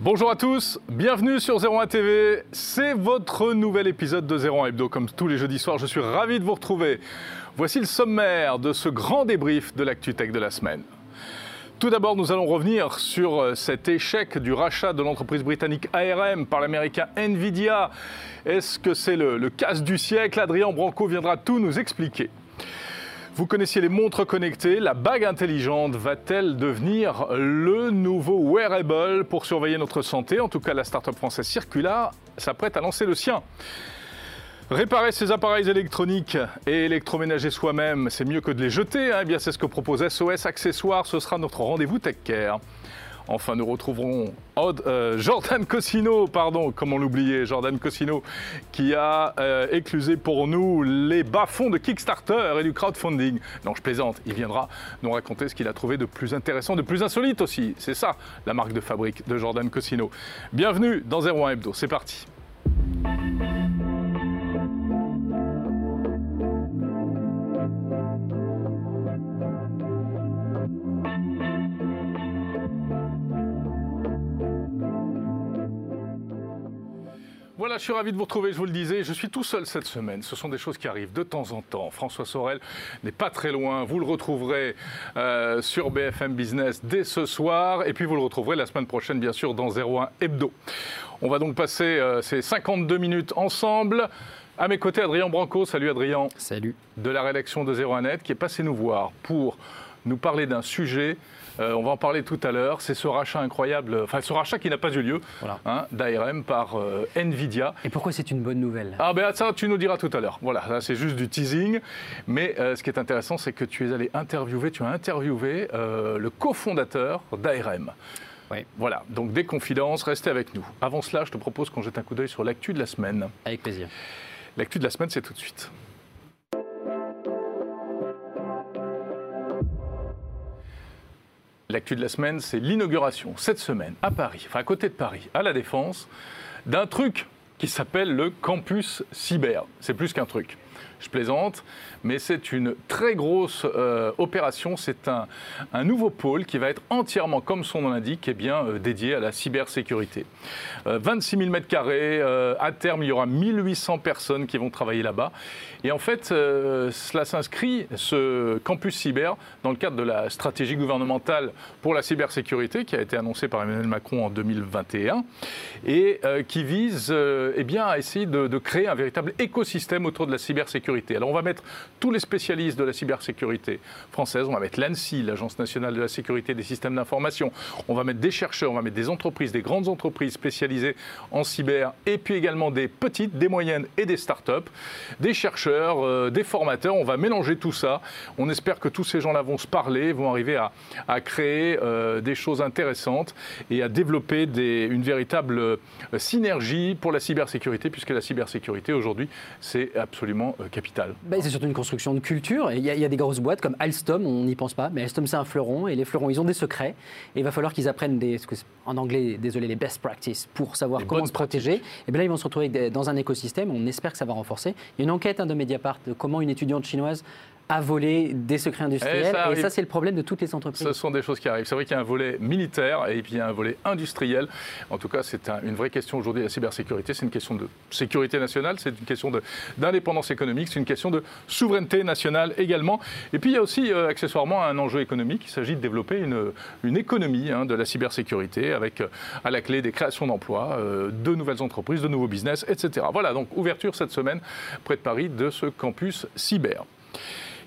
Bonjour à tous, bienvenue sur 01 TV. C'est votre nouvel épisode de 01 Hebdo. Comme tous les jeudis soirs, je suis ravi de vous retrouver. Voici le sommaire de ce grand débrief de l'actu tech de la semaine. Tout d'abord, nous allons revenir sur euh, cet échec du rachat de l'entreprise britannique ARM par l'américain Nvidia. Est-ce que c'est le, le casse du siècle? Adrien Branco viendra tout nous expliquer. Vous connaissiez les montres connectées, la bague intelligente va-t-elle devenir le nouveau wearable pour surveiller notre santé? En tout cas, la start-up française Circular s'apprête à lancer le sien. Réparer ses appareils électroniques et électroménager soi-même, c'est mieux que de les jeter. Hein. Eh bien, c'est ce que propose SOS Accessoires. Ce sera notre rendez-vous Tech Care. Enfin, nous retrouverons euh, Jordan Cosino, pardon, comment l'oublier, Jordan Cosino, qui a euh, éclusé pour nous les bas-fonds de Kickstarter et du crowdfunding. Non, je plaisante, il viendra nous raconter ce qu'il a trouvé de plus intéressant, de plus insolite aussi. C'est ça, la marque de fabrique de Jordan Cosino. Bienvenue dans 01 Hebdo, c'est parti. Voilà, je suis ravi de vous retrouver, je vous le disais, je suis tout seul cette semaine. Ce sont des choses qui arrivent de temps en temps. François Sorel n'est pas très loin, vous le retrouverez euh, sur BFM Business dès ce soir, et puis vous le retrouverez la semaine prochaine, bien sûr, dans 01 Hebdo. On va donc passer euh, ces 52 minutes ensemble. À mes côtés, Adrien Branco. Salut Adrien. Salut. De la rédaction de 01net, qui est passé nous voir pour nous parler d'un sujet euh, on va en parler tout à l'heure. C'est ce rachat incroyable, enfin ce rachat qui n'a pas eu lieu hein, d'ARM par euh, Nvidia. Et pourquoi c'est une bonne nouvelle? Ah ben ça, tu nous diras tout à l'heure. Voilà, c'est juste du teasing. Mais euh, ce qui est intéressant, c'est que tu es allé interviewer, tu as interviewé le cofondateur d'ARM. Oui. Voilà, donc des confidences, restez avec nous. Avant cela, je te propose qu'on jette un coup d'œil sur l'actu de la semaine. Avec plaisir. L'actu de la semaine, c'est tout de suite. L'actu de la semaine, c'est l'inauguration cette semaine à Paris, enfin à côté de Paris, à la Défense, d'un truc qui s'appelle le campus cyber. C'est plus qu'un truc je plaisante, mais c'est une très grosse euh, opération. C'est un, nouveau pôle qui va être entièrement, comme son nom l'indique, eh bien, euh, dédié à la cybersécurité. 26 000 mètres carrés, euh, à terme, il y aura 1800 personnes qui vont travailler là-bas. Et en fait, cela s'inscrit, ce campus cyber, dans le cadre de la stratégie gouvernementale pour la cybersécurité qui a été annoncée par Emmanuel Macron en 2021 et qui vise eh bien, à essayer de créer un véritable écosystème autour de la cybersécurité alors on va mettre tous les spécialistes de la cybersécurité française, on va mettre l'ANSI, l'Agence nationale de la sécurité des systèmes d'information, on va mettre des chercheurs, on va mettre des entreprises, des grandes entreprises spécialisées en cyber, et puis également des petites, des moyennes et des start-up, des chercheurs, euh, des formateurs, on va mélanger tout ça. On espère que tous ces gens-là vont se parler, vont arriver à, créer euh, des choses intéressantes et à développer une véritable euh, synergie pour la cybersécurité, puisque la cybersécurité aujourd'hui, c'est absolument bah, c'est surtout une construction de culture. Il y, a des grosses boîtes comme Alstom, on n'y pense pas, mais Alstom c'est un fleuron et les fleurons ils ont des secrets et il va falloir qu'ils apprennent des, en anglais, désolé, les best practices pour savoir comment se protéger. Et bien là ils vont se retrouver dans un écosystème, on espère que ça va renforcer. Il y a une enquête hein, de Mediapart de comment une étudiante chinoise à voler des secrets industriels. Et ça, c'est le problème de toutes les entreprises. Ce sont des choses qui arrivent. C'est vrai qu'il y a un volet militaire et puis il y a un volet industriel. En tout cas, c'est une vraie question aujourd'hui, la cybersécurité. C'est une question de sécurité nationale, c'est une question d'indépendance économique, c'est une question de souveraineté nationale également. Et puis il y a aussi euh, accessoirement un enjeu économique. Il s'agit de développer une, une économie hein, de la cybersécurité avec euh, à la clé des créations d'emplois, euh, de nouvelles entreprises, de nouveaux business, etc. Voilà, donc ouverture cette semaine près de Paris de ce campus cyber.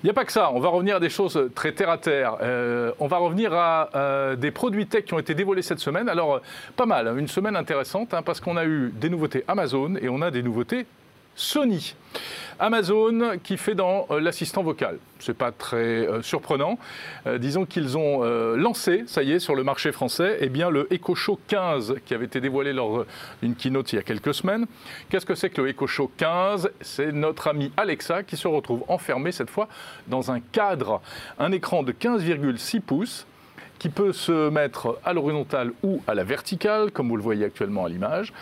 Il n'y a pas que ça, on va revenir à des choses très terre à terre. Euh, on va revenir à euh, des produits tech qui ont été dévoilés cette semaine. Alors, euh, pas mal, une semaine intéressante, hein, parce qu'on a eu des nouveautés Amazon et on a des nouveautés Sony. Amazon qui fait dans euh, l'assistant vocal. Ce n'est pas très euh, surprenant. Euh, disons qu'ils ont lancé, ça y est, sur le marché français, eh bien, le Echo Show 15 qui avait été dévoilé lors d'une keynote il y a quelques semaines. Qu'est-ce que c'est que le Echo Show 15 C'est notre ami Alexa qui se retrouve enfermé cette fois dans un cadre, un écran de 15,6 pouces qui peut se mettre à l'horizontale ou à la verticale, comme vous le voyez actuellement à l'image,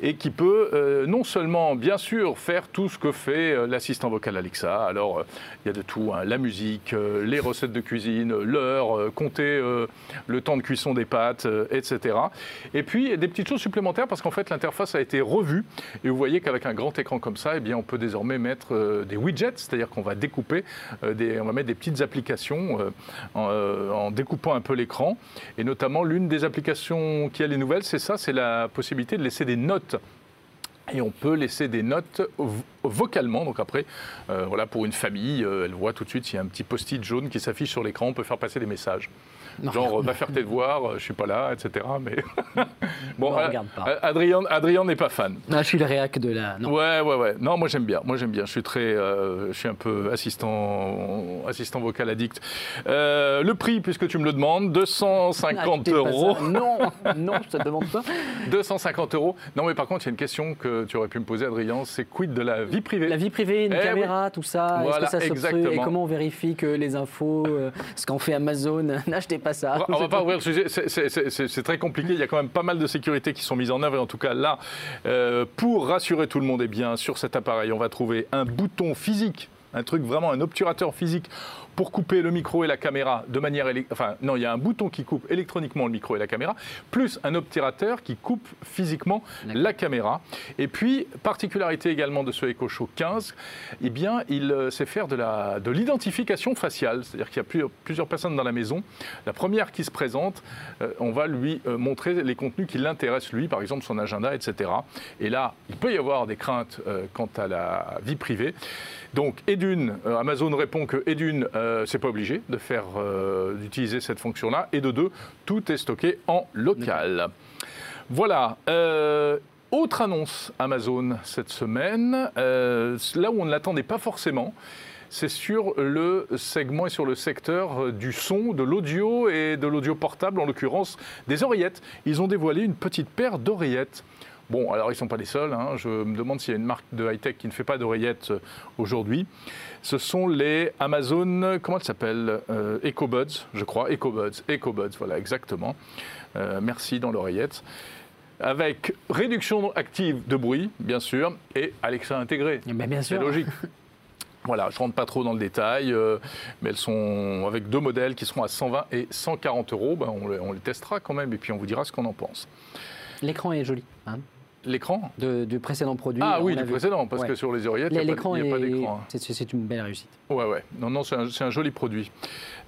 et qui peut euh, non seulement, bien sûr, faire tout ce que fait euh, l'assistant vocal Alexa. Alors, euh, il y a de tout, hein, la musique, les recettes de cuisine, l'heure, compter le temps de cuisson des pâtes, etc. Et puis, des petites choses supplémentaires, parce qu'en fait, l'interface a été revue, et vous voyez qu'avec un grand écran comme ça, eh bien, on peut désormais mettre des widgets, c'est-à-dire qu'on va découper, on va mettre des petites applications en, en découpant un peu l'écran. Et notamment, l'une des applications qui a les nouvelles, c'est ça, c'est la possibilité de laisser des notes et on peut laisser des notes vocalement. Donc après, euh, voilà, pour une famille, euh, elle voit tout de suite s'il y a un petit post-it jaune qui s'affiche sur l'écran, on peut faire passer des messages. Genre, va faire tes devoirs, je suis pas là, etc. Mais bon, euh, Adrien, Adrien n'est pas fan. je suis le réac de la. Non. Ouais, ouais, ouais. Non, moi j'aime bien. Moi j'aime bien. Je suis très, je suis un peu assistant, assistant vocal addict. le prix, puisque tu me le demandes, 250 euros. Non, non, je te demande pas. 250 euros. Non, mais par contre, il y a une question que tu aurais pu me poser, Adrien. C'est quid de la vie privée? La vie privée, une eh caméra, tout ça. Est-ce que ça exactement. Et comment on vérifie que les infos, ce qu'en fait Amazon, n'achetez pas On va pas ouvrir le sujet, c'est très compliqué. Il y a quand même pas mal de sécurités qui sont mises en œuvre. Et en tout cas, là, euh, pour rassurer tout le monde, eh bien, sur cet appareil, on va trouver un bouton physique un truc vraiment, un obturateur physique pour couper le micro et la caméra de manière... Enfin, non, il y a un bouton qui coupe électroniquement le micro et la caméra, plus un obturateur qui coupe physiquement la caméra. Et puis, particularité également de ce Echo Show 15, eh bien, il euh, sait faire de l'identification faciale. C'est-à-dire qu'il y a plusieurs personnes dans la maison. La première qui se présente, euh, on va lui euh, montrer les contenus qui l'intéressent, lui, par exemple son agenda, etc. Et là, il peut y avoir des craintes quant à la vie privée. Donc, Edune, Amazon répond que Edune euh, c'est pas obligé de faire euh, d'utiliser cette fonction-là. Et de deux, tout est stocké en local. Voilà. Euh, autre annonce Amazon cette semaine, là où on ne l'attendait pas forcément, c'est sur le segment et sur le secteur du son, de l'audio et de l'audio portable, en l'occurrence des oreillettes. Ils ont dévoilé une petite paire d'oreillettes Bon, alors ils ne sont pas les seuls. Hein. Je me demande s'il y a une marque de high-tech qui ne fait pas d'oreillettes euh, aujourd'hui. Ce sont les Amazon, comment elles s'appellent euh, EcoBuds, je crois. EcoBuds, EcoBuds, voilà, exactement. Euh, merci dans l'oreillette. Avec réduction active de bruit, bien sûr, et Alexa intégré. Mais bien sûr. C'est logique. Voilà, je ne rentre pas trop dans le détail, mais elles sont avec deux modèles qui seront à 120 et 140 euros. Ben, on, les, on, les, testera quand même et puis on vous dira ce qu'on en pense. L'écran est joli. Hein L'écran Du précédent produit. Ah oui, du précédent, parce que sur les oreillettes, il n'y a, pas d'écran. Hein. C'est une belle réussite. Ouais, ouais. Non, non, c'est un, joli produit.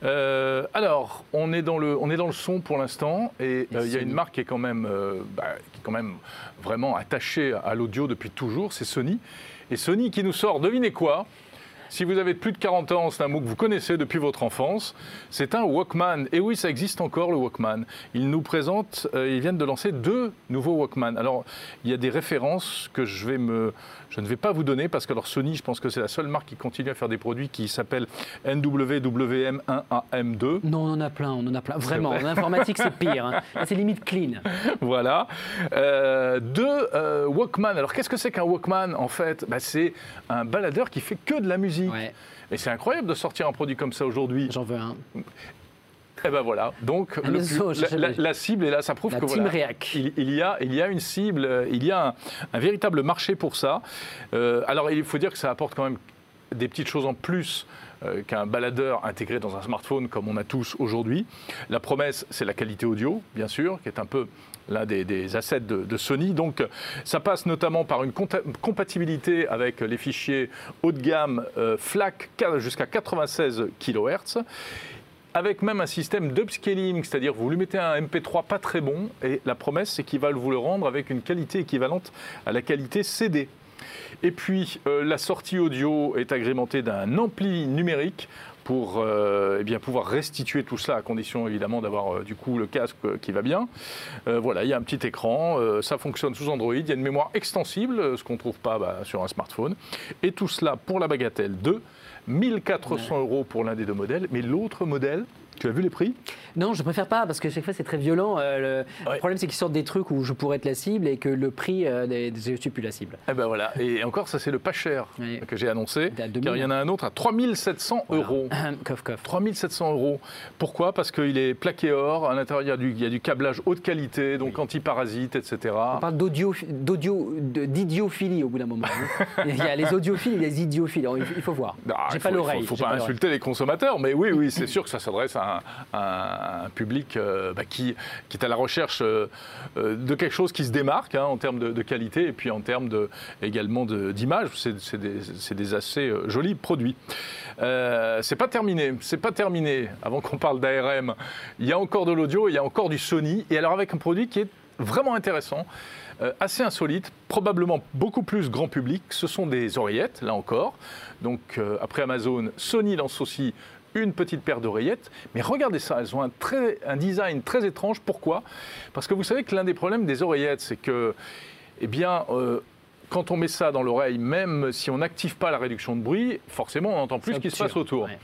Euh, alors, on est, dans le, on est dans le son pour l'instant, et euh, il y a une marque qui est quand même, euh, bah, qui est quand même vraiment attachée à l'audio depuis toujours, c'est Sony. Et Sony qui nous sort, devinez quoi? Si vous avez plus de 40 ans, c'est un mot que vous connaissez depuis votre enfance. C'est un Walkman. Et oui, ça existe encore, le Walkman. Ils nous présentent, euh, ils viennent de lancer deux nouveaux Walkman. Alors, il y a des références que je vais me, je ne vais pas vous donner parce que alors Sony, je pense que c'est la seule marque qui continue à faire des produits qui s'appellent NWWM1AM2. Non, on en a plein, on en a plein. Vraiment, en informatique, c'est pire. Hein. C'est limite clean. Voilà. Euh, deux euh, Walkman. Alors, qu'est-ce que c'est qu'un Walkman en fait? Bah, C'est un baladeur qui fait que de la musique. Et c'est incroyable de sortir un produit comme ça aujourd'hui. J'en veux un. Eh ben voilà, donc la, cible est là, ça prouve que voilà, il, y a, il y a une cible, il y a un, véritable marché pour ça. Euh, alors il faut dire que ça apporte quand même des petites choses en plus euh, qu'un baladeur intégré dans un smartphone comme on a tous aujourd'hui. La promesse, c'est la qualité audio, bien sûr, qui est un peu l'un des, assets de, Sony. Donc ça passe notamment par une compatibilité avec les fichiers haut de gamme euh, FLAC jusqu'à 96 kHz avec même un système d'upscaling, c'est-à-dire vous lui mettez un MP3 pas très bon et la promesse c'est qu'il va vous le rendre avec une qualité équivalente à la qualité CD. Et puis euh, la sortie audio est agrémentée d'un ampli numérique pour euh, eh bien, pouvoir restituer tout cela à condition évidemment d'avoir euh, du coup le casque qui va bien. voilà, il y a un petit écran, ça fonctionne sous Android, il y a une mémoire extensible, ce qu'on ne trouve pas bah, sur un smartphone. Et tout cela pour la bagatelle de 1400 euros pour l'un des deux modèles, mais l'autre modèle, Tu as vu les prix? Non, je préfère pas parce que chaque fois c'est très violent. Euh, le Ouais. problème c'est qu'ils sortent des trucs où je pourrais être la cible et que le prix, euh, des- je suis plus la cible. Eh ben voilà. Et encore, ça c'est le pas cher Oui. que j'ai annoncé. Il est à 2000. Car il y en a un autre à 3700 euros. coff, coff. 3700 euros. Pourquoi? Parce qu'il est plaqué or. À l'intérieur, il y a du, il y a du câblage haute qualité, donc anti-parasite, etc. On parle d'audio, d'audio, au bout d'un moment. hein. il y a les audiophiles et les idiophiles. Il faut- voir. Ah, J'ai il pas faut- l'oreille. Il faut, j'ai faut pas insulter les consommateurs, mais oui, oui, c'est sûr que ça s'adresse à un, un public euh, bah, qui, est à la recherche euh, euh, de quelque chose qui se démarque hein, en termes de, qualité et puis en termes de, également d'image. C'est des, assez jolis produits. C'est pas terminé, c'est pas terminé. Avant qu'on parle d'ARM, il y a encore de l'audio, il y a encore du Sony, et alors avec un produit qui est vraiment intéressant. assez insolite, probablement beaucoup plus grand public. Ce sont des oreillettes, là encore. Donc, après Amazon, Sony lance aussi une petite paire d'oreillettes. Mais regardez ça, elles ont un, très, un design très étrange. Pourquoi? Parce que vous savez que l'un des problèmes des oreillettes, c'est que, eh bien, euh, quand on met ça dans l'oreille, même si on n'active pas la réduction de bruit, forcément, on n'entend plus ce qui se passe autour. Ouais.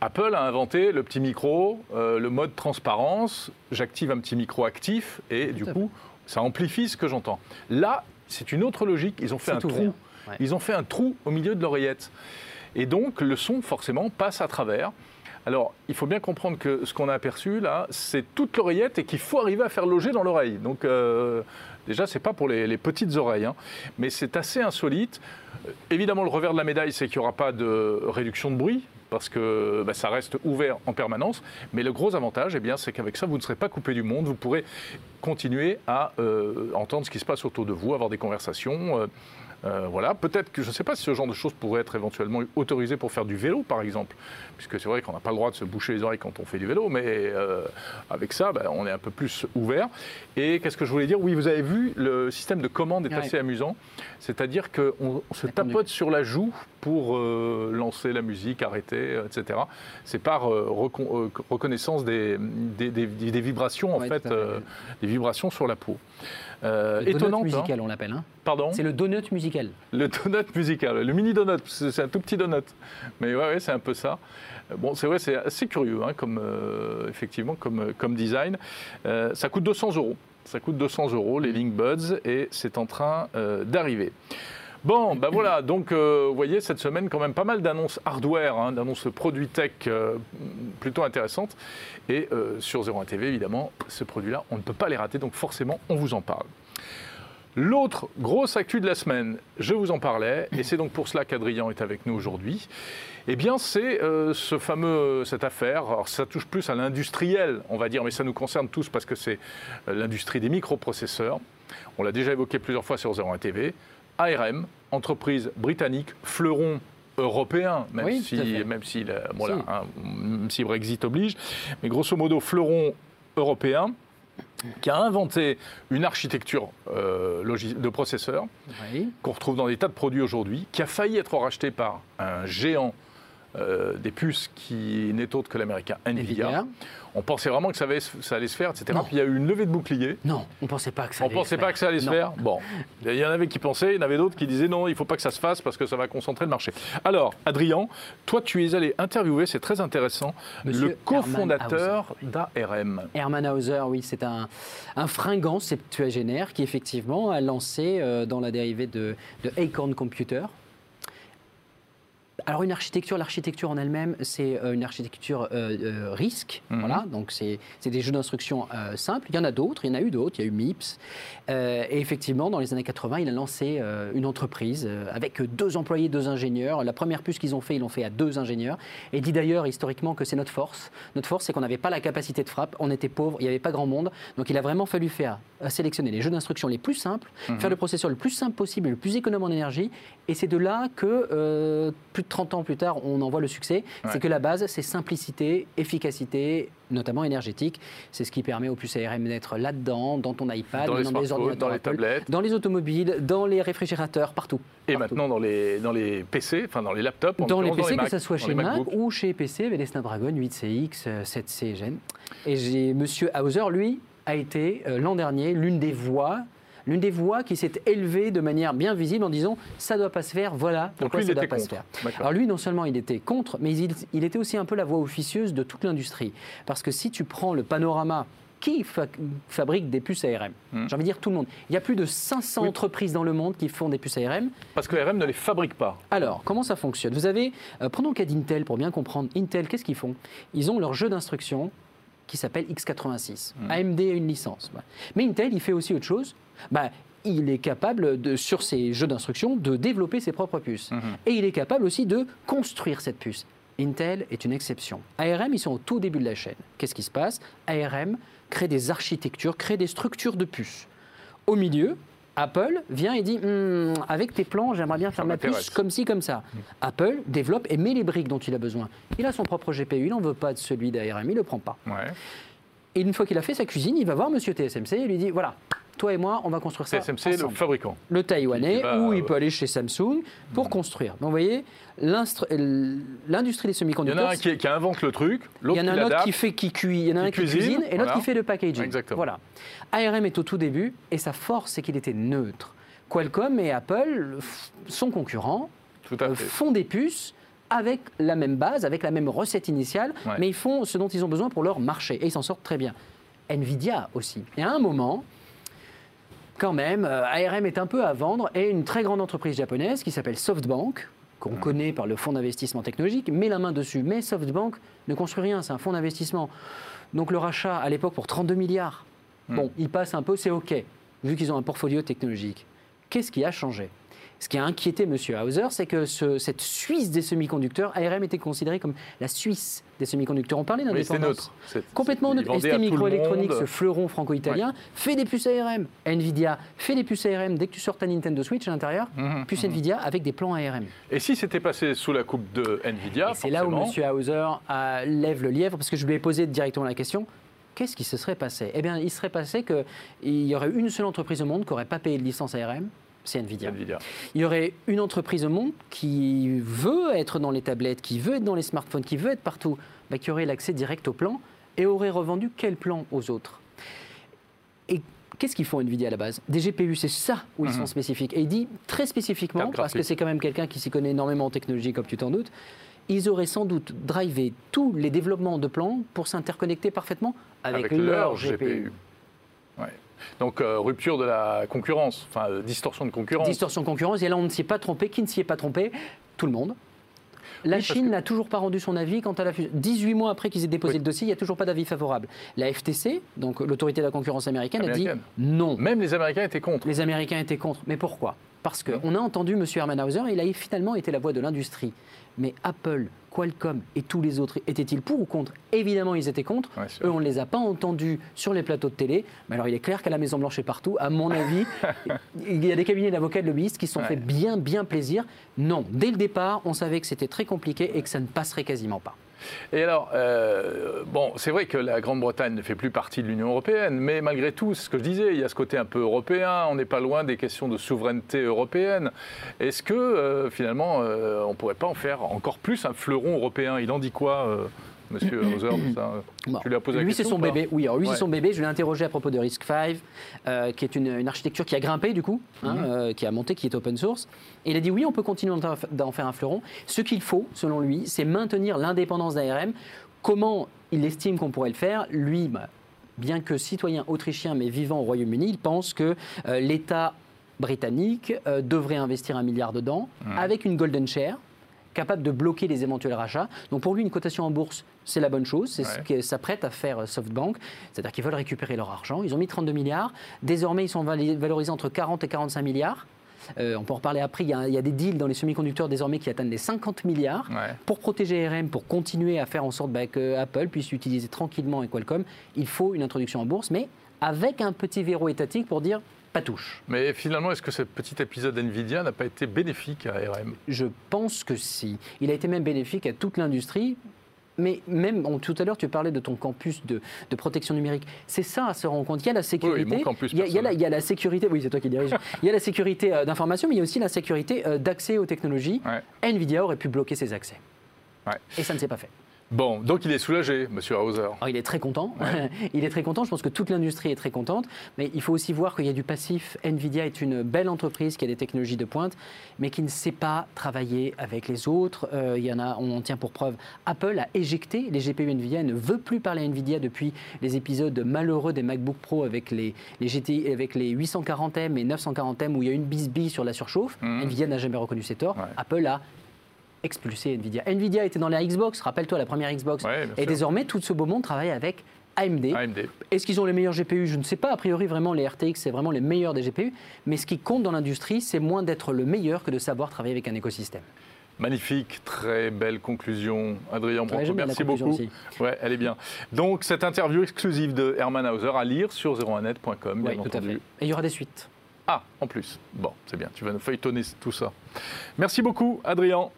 Apple a inventé le petit micro, euh, le mode transparence. J'active un petit micro actif et du coup, ça amplifie ce que j'entends. Là, c'est une autre logique. Ils ont fait un trou. Ouais. Ils ont fait un trou au milieu de l'oreillette. Et donc, le son, forcément, passe à travers. Alors, il faut bien comprendre que ce qu'on a aperçu là, c'est toute l'oreillette et qu'il faut arriver à faire loger dans l'oreille. Donc, euh, déjà, c'est pas pour les, petites oreilles, hein. mais c'est assez insolite. Évidemment, le revers de la médaille, c'est qu'il n'y aura pas de réduction de bruit parce que bah, ça reste ouvert en permanence. Mais le gros avantage, eh c'est qu'avec ça, vous ne serez pas coupé du monde. Vous pourrez continuer à euh, entendre ce qui se passe autour de vous, avoir des conversations. euh, euh, voilà, peut-être que je ne sais pas si ce genre de choses pourrait être éventuellement autorisé pour faire du vélo, par exemple, puisque c'est vrai qu'on n'a pas le droit de se boucher les oreilles quand on fait du vélo, mais euh, avec ça, ben, on est un peu plus ouvert. Et qu'est-ce que je voulais dire? Oui, vous avez vu, le système de commande est Ouais. assez amusant, c'est-à-dire qu'on on se tapote sur la joue pour euh, lancer la musique, arrêter, etc. C'est par recon- reconnaissance des, des, des- des vibrations, en fait, des vibrations sur la peau. Le donut étonnante, hein. musical, on l'appelle. hein. Pardon? C'est le donut musical. Le donut musical, le mini donut, c'est un tout petit donut. Mais ouais, ouais, c'est un peu ça. Euh, Bon, c'est vrai, c'est assez curieux, hein, comme, euh, effectivement, comme, euh, comme design. Euh, ça coûte 200 euros. Ça coûte 200 euros, les Link Buds, et c'est en train euh, d'arriver. Bon, ben voilà, donc euh, vous voyez, cette semaine, quand même pas mal d'annonces hardware, hein, d'annonces produits tech euh, plutôt intéressantes. Et euh, sur 01 TV, évidemment, ce produit-là, on ne peut pas les rater, donc forcément, on vous en parle. L'autre grosse actu de la semaine, je vous en parlais, et c'est donc pour cela qu'Adrien est avec nous aujourd'hui. Eh bien, c'est euh, ce fameux, cette affaire. Alors, ça touche plus à l'industriel, on va dire, mais ça nous concerne tous parce que c'est euh, l'industrie des microprocesseurs. On l'a déjà évoqué plusieurs fois sur 01 TV. ARM, entreprise britannique, fleuron européen, même Oui, si, même si, la- voilà, Si. hein, même si Brexit oblige, mais grosso modo fleuron européen qui a inventé une architecture euh, de processeurs Oui. qu'on retrouve dans des tas de produits aujourd'hui, qui a failli être racheté par un géant euh, des puces qui n'est autre que l'américain Nvidia. Nvidia. On pensait vraiment que ça, avait- ça allait se faire, etc. Non. Puis il y a eu une levée de bouclier. Non, on pensait pas que ça On allait pensait se pas que ça allait se faire. Bon, il y en avait qui pensaient, il y en avait d'autres qui disaient non, il faut pas que ça se fasse parce que ça va concentrer le marché. Alors, Adrien, toi, tu es allé interviewer, c'est très intéressant, Monsieur le cofondateur d'ARM. Hermann Hauser, oui, c'est un, un fringant septuagénaire qui effectivement a lancé euh, dans la dérivée de, de Acorn Computer. Alors une architecture, l'architecture en elle-même, c'est euh, une architecture euh, euh, risque, Mhm. voilà. Donc c'est des jeux d'instruction euh, simples. Il y en a d'autres, il y en a eu d'autres. Il y a eu MIPS. Euh, et effectivement, dans les années 80, il a lancé une entreprise avec deux employés, deux ingénieurs. La première puce qu'ils ont fait, ils l'ont fait à deux ingénieurs. Et dit d'ailleurs historiquement que c'est notre force. Notre force, c'est qu'on n'avait pas la capacité de frappe, on était pauvres, il n'y avait pas grand monde. Donc il a vraiment fallu faire sélectionner les jeux d'instruction les plus simples, faire le processeur le plus simple possible, le plus économe en énergie. Et c'est de là que plus de 30 ans plus tard, on en voit le succès. Ouais. C'est que la base, c'est simplicité, efficacité, notamment énergétique. C'est ce qui permet aux puces ARM d'être là-dedans, dans ton iPad, Dans les ordinateurs dans les Apple, tablettes. dans les automobiles, dans les réfrégirateurs, partout. Et Partout. maintenant dans les, dans les PC, enfin dans les laptops, Dans les PC, que ce soit chez Mac ou chez PC, avec les Snapdragon 8CX, euh, 7C Gen. Et j'ai Monsieur Hauser, lui, a été euh, l'an dernier l'une des voix l'une des voix qui s'est élevée de manière bien visible en disant ça doit pas se faire, voilà pourquoi lui, ça doit pas se faire. Alors lui, non seulement il était contre, mais il, il était aussi un peu la voix officieuse de toute l'industrie. Parce que si tu prends le panorama qui fa- fabrique des puces ARM Hmm. J'ai envie de dire tout le monde. Il y a plus de 500 Oui. entreprises dans le monde qui font des puces ARM. Parce que l'ARM ne les fabrique pas. Alors, comment ça fonctionne? Vous avez, euh, prenons le cas d'Intel pour bien comprendre. Intel, qu'est-ce qu'ils font? Ils ont leur jeu d'instruction qui s'appelle x86. Hmm. AMD a une licence. Mais Intel, il fait aussi autre chose. Bah, il est capable, de, sur ses jeux d'instruction, de développer ses propres puces. Mhm. Et il est capable aussi de construire cette puce. Intel est une exception. ARM, ils sont au tout début de la chaîne. Qu'est-ce qui se passe? ARM crée des architectures, crée des structures de puces. Au milieu, Apple vient et dit Hmm, avec tes plans, j'aimerais bien faire ma puce comme ci, comme ça. Apple développe et met les briques dont il a besoin. Il a son propre GPU, il n'en veut pas de celui d'ARM, il ne le prend pas. Ouais. Et une fois qu'il a fait sa cuisine, il va voir monsieur TSMC et lui dit voilà, toi et moi, on va construire ça. TSMC, le ensemble fabricant. le taïwanais, Qui ou il euh, peut aller chez Samsung pour construire. Donc vous voyez, l'industrie des Il y en semi-conducteurs, a un qui, qui invente le truc, il l'autre y en qui a un autre qui fait qui cuit, il y en a qui un qui cuisine, cuisine et l'autre voilà. qui fait le packaging. Exactement. Voilà. ARM est au tout début et sa force c'est qu'il était neutre. Qualcomm et Apple sont concurrents, euh, font des puces avec la même base, avec la même recette initiale, Ouais. mais ils font ce dont ils ont besoin pour leur marché et ils s'en sortent très bien. Nvidia aussi. Et à un moment, quand même, euh, ARM est un peu à vendre et une très grande entreprise japonaise qui s'appelle SoftBank, qu'on connaît par le fonds d'investissement technologique, met la main dessus. Mais SoftBank ne construit rien, c'est un fonds d'investissement. Donc le rachat à l'époque pour 32 milliards, bon, il passe un peu, c'est OK, vu qu'ils ont un portfolio technologique. Qu'est-ce qui a changé? Ce qui a inquiété M. Hauser, c'est que ce- cette Suisse des semi-conducteurs, ARM était considérée comme la Suisse des semi-conducteurs. On parlait Oui, c'est d'indépendance. neutre. C'est- Complètement neutre. ST Microelectronics, ce fleuron franco-italien, fait des puces ARM. Nvidia fait des puces ARM. Dès que tu sors ta Nintendo Switch à l'intérieur, Mhm, puce Nvidia avec des plans ARM. Et si c'était passé sous la coupe de Nvidia, c'est là où M. Hauser euh, lève le lièvre, parce que je lui ai posé directement la question. Qu'est-ce qui se serait passé? Eh bien, il serait passé qu'il y aurait une seule entreprise au monde qui n'aurait pas payé de licence ARM, c'est Nvidia. Nvidia. Il y aurait une entreprise au monde qui veut être dans les tablettes, qui veut être dans les smartphones, qui veut être partout, bah, qui aurait l'accès direct au plan et aurait revendu quel plan aux autres? Et qu'est-ce qu'ils font Nvidia à la base? Des GPU, c'est ça où ils sont spécifiques. Et il dit très spécifiquement, parce que c'est quand même quelqu'un qui s'y connaît énormément en technologie, comme tu t'en doutes, ils auraient sans doute drivé tous les développements de plans pour s'interconnecter parfaitement avec, leur, GPU. Ouais. Donc euh, rupture de la concurrence, enfin euh, distorsion de concurrence. Distorsion de concurrence, et là on ne s'y est pas trompé. Qui ne s'y est pas trompé? Tout le monde. La Chine que- n'a toujours pas rendu son avis quant à la fusion. 18 mois après qu'ils aient déposé Oui. le dossier, il n'y a toujours pas d'avis favorable. La FTC, donc l'autorité de la concurrence américaine, a dit non. Même les Américains étaient contre. Les Américains étaient contre. Mais pourquoi? Parce qu'on a entendu M. Hermann Hauser, il a finalement été la voix de l'industrie. Mais Apple, Qualcomm et tous les autres, étaient-ils pour ou contre? Évidemment, ils étaient contre. Ouais, Eux, on ne les a pas entendus sur les plateaux de télé. Mais alors, il est clair qu'à la Maison-Blanche et partout, à mon avis, il y a des cabinets d'avocats et de lobbyistes qui se sont Ouais. fait bien, bien plaisir. Non, dès le départ, on savait que c'était très compliqué et que ça ne passerait quasiment pas. Et alors, euh, bon, c'est vrai que la Grande-Bretagne ne fait plus partie de l'Union européenne, mais malgré tout, ce que je disais, il y a ce côté un peu européen, on n'est pas loin des questions de souveraineté européenne. Est-ce que euh, finalement, euh, on ne pourrait pas en faire encore plus un fleuron européen? Il en dit quoi, Monsieur Hauser de ça Bon. Tu lui as posé la lui, question c'est son bébé. Oui, alors lui, Ouais. c'est son bébé. Je l'ai interrogé à propos de Risk 5, euh, qui est une, une architecture qui a grimpé, du coup, hein, Mhm. euh, qui a monté, qui est open source. Et il a dit oui, on peut continuer d'en faire un fleuron. Ce qu'il faut, selon lui, c'est maintenir l'indépendance d'ARM. Comment il estime qu'on pourrait le faire? Lui, bah, bien que citoyen autrichien, mais vivant au Royaume-Uni, il pense que euh, l'État britannique euh, devrait investir un milliard dedans, avec une golden share capable de bloquer les éventuels rachats. Donc pour lui, une cotation en bourse, c'est la bonne chose. C'est ce que s'apprête à faire euh, SoftBank. C'est-à-dire qu'ils veulent récupérer leur argent. Ils ont mis 32 milliards. Désormais, ils sont valorisés entre 40 et 45 milliards. Euh, on peut en reparler après. Il y, a, il y a des deals dans les semi-conducteurs désormais qui atteignent les 50 milliards. Ouais. Pour protéger ARM, pour continuer à faire en sorte bah, que Apple puisse l'utiliser tranquillement et Qualcomm, il faut une introduction en bourse, mais avec un petit verrou étatique pour dire pas touche. Mais finalement, est-ce que ce petit épisode Nvidia n'a pas été bénéfique à ARM Je pense que si. Il a été même bénéfique à toute l'industrie. Mais même, on- tout à l'heure, tu parlais de ton campus de, de protection numérique. C'est ça à se rendre compte. Il y a la sécurité. mon campus il, y a, il y a la, il y a la sécurité. Oui, c'est toi qui dirige. il y a la sécurité euh, d'information, mais il y a aussi la sécurité euh, d'accès aux technologies. Ouais. Nvidia aurait pu bloquer ces accès. Ouais. Et ça ne s'est pas fait. Bon, donc il est soulagé, Monsieur Hauser. il est très content. il est très content. Je pense que toute l'industrie est très contente. Mais il faut aussi voir qu'il y a du passif. Nvidia est une belle entreprise qui a des technologies de pointe, mais qui ne sait pas travailler avec les autres. Euh, il y en a, on tient pour preuve, Apple a éjecté les GPU Nvidia, ne veut plus parler Nvidia depuis les épisodes malheureux des MacBook Pro avec les, les avec les 840M et 940M où il y a une bisbille sur la surchauffe. Mmh. Nvidia n'a jamais reconnu ses torts. Apple a expulsé Nvidia. Nvidia était dans la Xbox, rappelle-toi la première Xbox. et désormais, tout ce beau monde travaille avec AMD. AMD. Est-ce qu'ils ont les meilleurs GPU Je ne sais pas. A priori, vraiment, les RTX, c'est vraiment les meilleurs des GPU. Mais ce qui compte dans l'industrie, c'est moins d'être le meilleur que de savoir travailler avec un écosystème. Magnifique, très belle conclusion, Adrien Branco. Merci beaucoup. Ouais, elle est bien. Donc cette interview exclusive de Hermann Hauser à lire sur 01net.com, bien entendu. Et il y aura des suites. Ah, en plus. Bon, c'est bien, tu vas nous feuilletonner tout ça. Merci beaucoup, Adrien.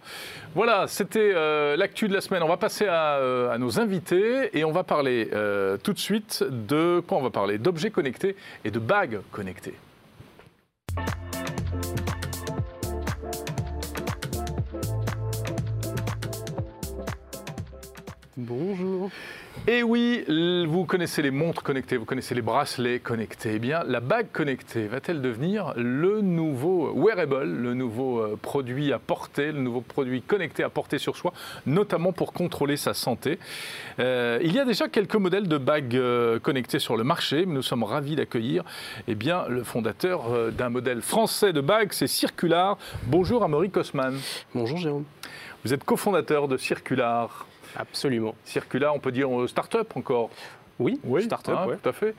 Voilà, c'était euh, l'actu de la semaine. On va passer à, euh, nos invités et on va parler euh, tout de suite de quoi on va parler? D'objets connectés et de bagues connectées. Bonjour. Et oui, vous connaissez les montres connectées, vous connaissez les bracelets connectés. Eh bien, la bague connectée va-t-elle devenir le nouveau wearable, le nouveau euh, produit à porter, le nouveau produit connecté à porter sur soi, notamment pour contrôler sa santé? Euh, Il y a déjà quelques modèles de bagues euh, connectées sur le marché, mais nous sommes ravis d'accueillir eh bien, le fondateur d'un modèle français de bague, c'est Circular. Bonjour Amaury Kosman. Bonjour Jérôme. Vous êtes cofondateur de Circular. Absolument. Circular, on peut dire euh, start-up encore oui, oui start-up, hein, tout à fait.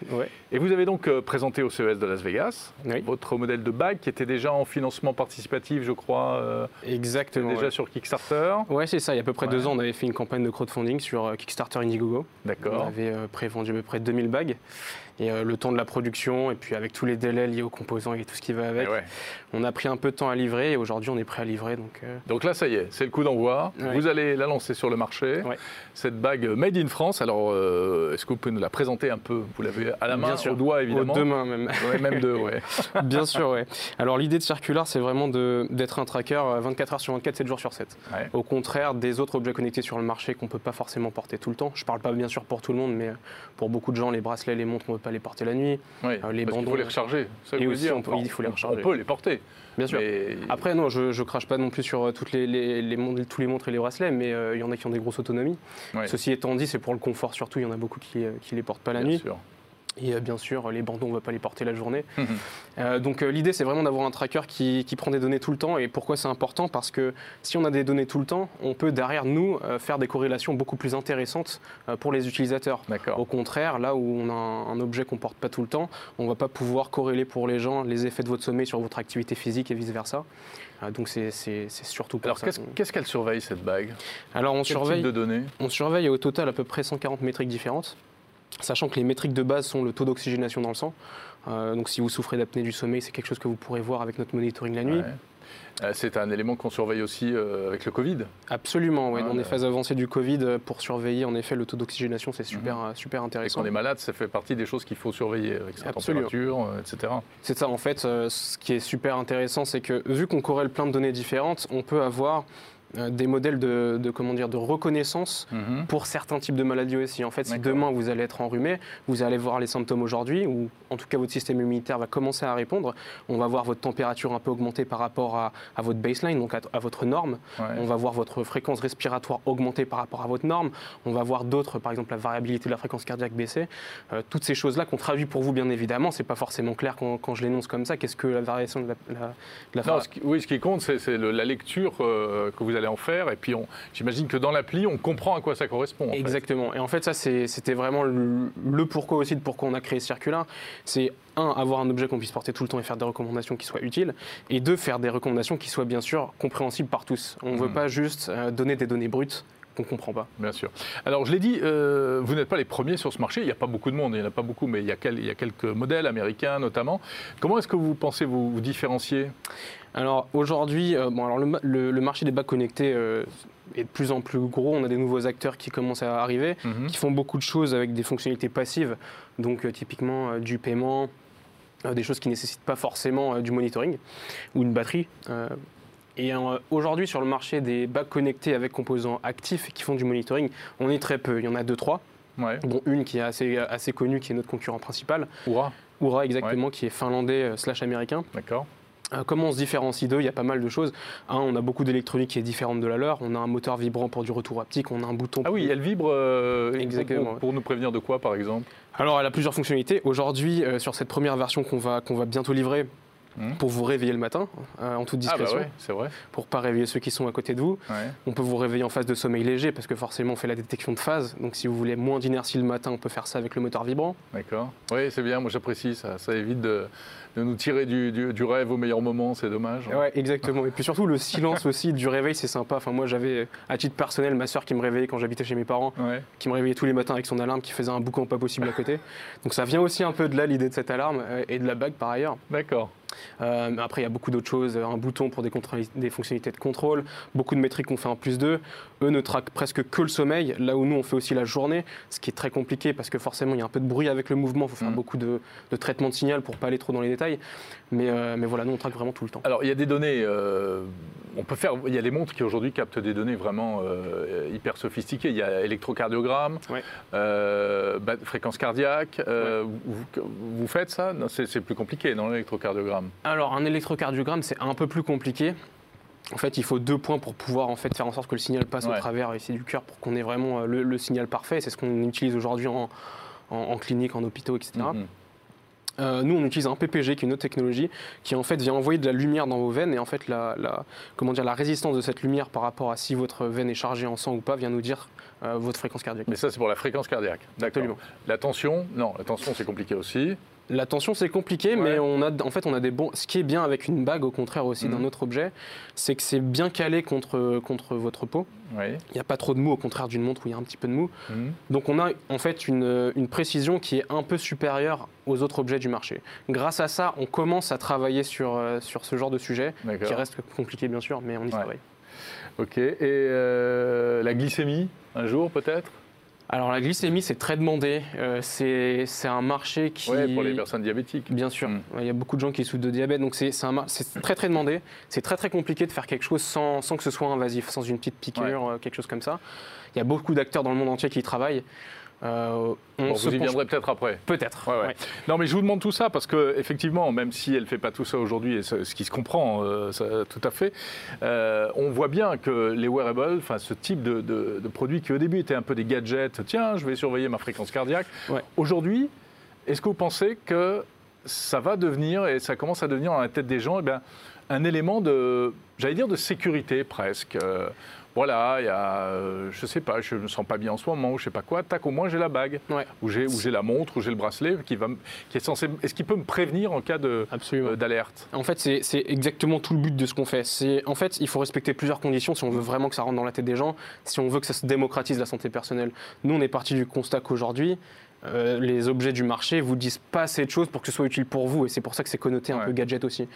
Et vous avez donc euh, présenté au CES de Las Vegas votre modèle de bague qui était déjà en financement participatif, je crois. Euh, Exactement. Déjà sur Kickstarter. Oui, c'est ça. Il y a à peu près deux ans, on avait fait une campagne de crowdfunding sur Kickstarter Indiegogo. D'accord. On avait prévendu à peu près 2000 bagues. Et euh, le temps de la production, et puis avec tous les délais liés aux composants et tout ce qui va avec, on a pris un peu de temps à livrer et aujourd'hui on est prêt à livrer. Donc, euh. donc là, ça y est, c'est le coup d'envoi. Vous allez la lancer sur le marché. Cette bague Made in France, alors euh, est-ce que vous pouvez nous la présenter un peu? Vous l'avez à la main, Bien au doigt évidemment Aux deux mains même. même deux, ouais. Bien sûr, oui. Alors l'idée de Circular, c'est vraiment d'être un tracker 24 heures sur 24, 7 jours sur 7. Au contraire des autres objets connectés sur le marché qu'on ne peut pas forcément porter tout le temps. Je ne parle pas bien sûr pour tout le monde, mais pour beaucoup de gens, les bracelets, les montres, on ne peut pas les porter la nuit. Oui, euh, les bandons. Il faut les recharger. Ça et aussi, on peut, il faut les recharger. On peut les porter. Bien sûr. Après, non, je ne crache pas non plus sur euh, toutes les, les, tous les montres et les bracelets, mais euh, il y en a qui ont des grosses autonomies. Ceci étant dit, c'est pour le confort surtout. Il y en a beaucoup qui ne les portent pas la bien nuit. Sûr. Et euh, bien sûr, les bandons, on ne va pas les porter la journée. Mhm. Euh, donc euh, l'idée, c'est vraiment d'avoir un tracker qui, prend des données tout le temps. Et pourquoi c'est important? Parce que si on a des données tout le temps, on peut derrière nous faire des corrélations beaucoup plus intéressantes pour les utilisateurs. Au contraire, là où on a un, objet qu'on ne porte pas tout le temps, on ne va pas pouvoir corréler pour les gens les effets de votre sommeil sur votre activité physique et vice-versa. Donc c'est surtout pour Alors qu'est-ce qu'elle surveille cette bague? Alors on surveille de données? On surveille au total à peu près 140 métriques différentes sachant que les métriques de base sont le taux d'oxygénation dans le sang. Euh, donc si vous souffrez d'apnée du sommeil, c'est quelque chose que vous pourrez voir avec notre monitoring la nuit. Euh, c'est un élément qu'on surveille aussi euh, avec le Covid Absolument, oui. dans les phases avancées du Covid, pour surveiller en effet le taux d'oxygénation, c'est super, mhm. super intéressant. Et quand on est malade, ça fait partie des choses qu'il faut surveiller avec sa température, etc. C'est ça, en fait, ce qui est super intéressant, c'est que vu qu'on corrèle plein de données différentes, on peut avoir des modèles de, comment dire, de reconnaissance mhm. pour certains types de maladies aussi. En fait, si demain vous allez être enrhumé, vous allez voir les symptômes aujourd'hui, ou en tout cas votre système immunitaire va commencer à répondre. On va voir votre température un peu augmenter par rapport à, votre baseline, donc à, votre norme. On va voir votre fréquence respiratoire augmenter par rapport à votre norme. On va voir d'autres, par exemple la variabilité de la fréquence cardiaque baisser. Euh, toutes ces choses-là qu'on traduit pour vous, bien évidemment, c'est pas forcément clair quand, je l'énonce comme ça. Qu'est-ce que la variation de la, la, Oui, ce qui compte, c'est la lecture euh, que vous allez en faire. Et puis, j'imagine que dans l'appli, on comprend à quoi ça correspond. Exactement. Et en fait, ça, c'était vraiment le, pourquoi aussi de pourquoi on a créé Circular. C'est un, avoir un objet qu'on puisse porter tout le temps et faire des recommandations qui soient utiles, et deux, faire des recommandations qui soient bien sûr compréhensibles par tous. On ne veut hmm. pas juste euh, donner des données brutes qu'on ne comprend pas. Bien sûr. Alors, je l'ai dit, euh, vous n'êtes pas les premiers sur ce marché. Il n'y a pas beaucoup de monde, il n'y en a pas beaucoup, mais il y a, il y a quelques modèles américains notamment. Comment est-ce que vous pensez vous, vous différencier? Alors aujourd'hui, euh, bon, alors le, marché des bacs connectés euh, est de plus en plus gros. On a des nouveaux acteurs qui commencent à arriver, mhm. qui font beaucoup de choses avec des fonctionnalités passives, donc euh, typiquement du paiement, des choses qui ne nécessitent pas forcément du monitoring ou une batterie. Et aujourd'hui, sur le marché des bacs connectés avec composants actifs qui font du monitoring, on est très peu. Il y en a deux, trois, Ouais. dont une qui est assez, assez connue, qui est notre concurrent principal. Oura, Oura, exactement, qui est finlandais slash américain. d'accord. Euh, comment on se différencie d'eux Il y a pas mal de choses. Un, on a beaucoup d'électronique qui est différente de la leur. On a un moteur vibrant pour du retour haptique. On a un bouton. Ah oui, elle vibre euh, Exactement, Pour, nous prévenir de quoi, par exemple? Alors, elle a plusieurs fonctionnalités. Aujourd'hui, euh, sur cette première version qu'on va, qu'on va bientôt livrer, Mhm. pour vous réveiller le matin, euh, en toute Ah bah discrétion, ouais, c'est vrai. pour pas réveiller ceux qui sont à côté de vous. Ouais. On peut vous réveiller en phase de sommeil léger, parce que forcément, on fait la détection de phase. Donc, si vous voulez moins d'inertie le matin, on peut faire ça avec le moteur vibrant. D'accord. Oui, c'est bien, moi j'apprécie ça. Ça évite de, de nous tirer du, du- du rêve au meilleur moment, c'est dommage. Ouais, exactement. Et puis surtout, le silence aussi du réveil, c'est sympa. Enfin, moi, j'avais, à titre personnel, ma soeur qui me réveillait quand j'habitais chez mes parents. Ouais. qui me réveillait tous les matins avec son alarme qui faisait un boucan pas possible à côté. Donc ça vient aussi un peu de là l'idée de cette alarme euh, et de la bague par ailleurs. D'accord. Euh, après il y a beaucoup d'autres choses, un bouton pour des, des fonctionnalités de contrôle, beaucoup de métriques qu'on fait en plus d'eux. Eux ne traquent presque que le sommeil, là où nous on fait aussi la journée, ce qui est très compliqué parce que forcément il y a un peu de bruit avec le mouvement, il faut faire Mhm. beaucoup de, de traitement de signal pour pas aller trop dans les détails. Mais, euh, mais voilà, nous on traque vraiment tout le temps. Alors, il y a des données. euh, on peut faire. Il y a des montres qui aujourd'hui captent des données vraiment euh, hyper sophistiquées. Il y a électrocardiogramme, Ouais. fréquence cardiaque. vous, vous faites ça? C'est plus compliqué dans l'électrocardiogramme. Alors, un électrocardiogramme, c'est un peu plus compliqué. En fait, il faut deux points pour pouvoir en fait, faire en sorte que le signal passe Ouais. au travers ici du cœur pour qu'on ait vraiment euh, le, le signal parfait. C'est ce qu'on utilise aujourd'hui en, en- en clinique, en hôpitaux, etc. Mhm. Euh, nous, on utilise un PPG, qui est une autre technologie, qui en fait vient envoyer de la lumière dans vos veines. Et en fait, la, la- comment dire, la résistance de cette lumière par rapport à si votre veine est chargée en sang ou pas vient nous dire euh, votre fréquence cardiaque. Mais ça, c'est pour la fréquence cardiaque. D'accord. Absolument. La tension Non, la tension, c'est compliqué aussi. La tension, c'est compliqué, Ouais. mais on a, en fait, on a des bons. Ce qui est bien avec une bague, au contraire aussi Mhm. d'un autre objet, c'est que c'est bien calé contre, contre votre peau. Il n'y a pas trop de mou, au contraire d'une montre où il y a un petit peu de mou. Mhm. Donc on a en fait une, une précision qui est un peu supérieure aux autres objets du marché. Grâce à ça, on commence à travailler sur, euh, sur ce genre de sujet, qui reste compliqué bien sûr, mais on y Ouais. travaille. Ok. Et euh, la glycémie, un jour peut-être? Alors la glycémie, c'est très demandé. Euh, c'est c'est un marché qui... Ouais, pour les personnes diabétiques. Bien sûr, Mm. il y a beaucoup de gens qui souffrent de diabète, donc c'est c'est un mar- c'est très très demandé. C'est très très compliqué de faire quelque chose sans, sans que ce soit invasif, sans une petite piqûre, euh, quelque chose comme ça. Il y a beaucoup d'acteurs dans le monde entier qui y travaillent. Euh, on Bon, se vous y viendrez peut-être après. Peut-être. Ouais, ouais. ouais. Non, mais je vous demande tout ça parce que effectivement, même si elle fait pas tout ça aujourd'hui, et ce ce qui se comprend euh, ça, tout à fait, euh, on voit bien que les wearables, enfin ce type de, de, de produits qui au début étaient un peu des gadgets, tiens, je vais surveiller ma fréquence cardiaque. Aujourd'hui, est-ce que vous pensez que ça va devenir et ça commence à devenir dans la tête des gens, eh bien, un élément de, j'allais dire, de sécurité presque. Voilà, il y a, euh, je sais pas, je me sens pas bien en ce moment, ou je sais pas quoi, tac, au moins j'ai la bague, Ouais. ou j'ai, la montre, ou j'ai le bracelet qui va, qui est censé, est-ce qu'il peut me prévenir en cas euh, d'alerte? En fait, c'est c'est exactement tout le but de ce qu'on fait. C'est en fait, il faut respecter plusieurs conditions si on veut vraiment que ça rentre dans la tête des gens, si on veut que ça se démocratise la santé personnelle. Nous, on est parti du constat qu'aujourd'hui, euh, les objets du marché vous disent pas assez de choses pour que ce soit utile pour vous, et c'est pour ça que c'est connoté un Ouais. peu gadget aussi.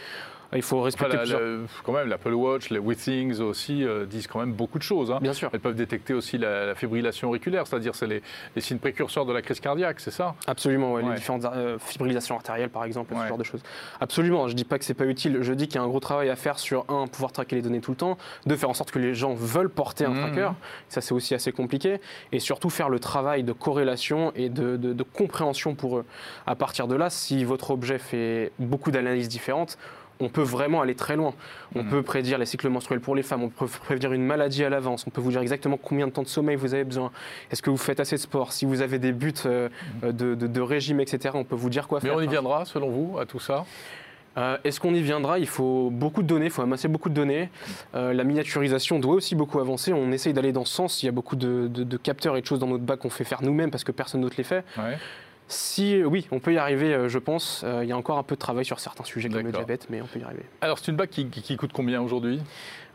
Il faut Enfin, respecter la- plusieurs. la- quand même, l'Apple Watch, les WeThings aussi euh, disent quand même beaucoup de choses. hein. Bien sûr. Elles peuvent détecter aussi la, la fibrillation auriculaire, c'est-à-dire c'est les, les signes précurseurs de la crise cardiaque, c'est ça? Absolument, ouais, Ouais. les différentes euh, fibrillations artérielles par exemple, Ouais. ce genre de choses. Absolument, je dis pas que c'est pas utile, je dis qu'il y a un gros travail à faire sur un, pouvoir traquer les données tout le temps, deux, faire en sorte que les gens veulent porter un Mhm. tracker, ça c'est aussi assez compliqué, et surtout faire le travail de corrélation et de, de- de compréhension pour eux. À partir de là, si votre objet fait beaucoup d'analyses différentes, on peut vraiment aller très loin. On Mhm. peut prédire les cycles menstruels pour les femmes, on peut prévenir une maladie à l'avance, on peut vous dire exactement combien de temps de sommeil vous avez besoin, est-ce que vous faites assez de sport, si vous avez des buts euh, de, de- de régime, etc., on peut vous dire quoi Mais faire. on y viendra, selon vous, à tout ça? Euh, Est-ce qu'on y viendra? Il faut beaucoup de données, il faut amasser beaucoup de données. Euh, la miniaturisation doit aussi beaucoup avancer. On essaye d'aller dans ce sens. Il y a beaucoup de, de- de capteurs et de choses dans notre bac qu'on fait faire nous-mêmes parce que personne d'autre les fait. Ouais. Si oui, on peut y arriver, euh, je pense. Euh, il y a encore un peu de travail sur certains sujets comme le diabète, mais on peut y arriver. Alors, c'est une bague qui, coûte combien aujourd'hui?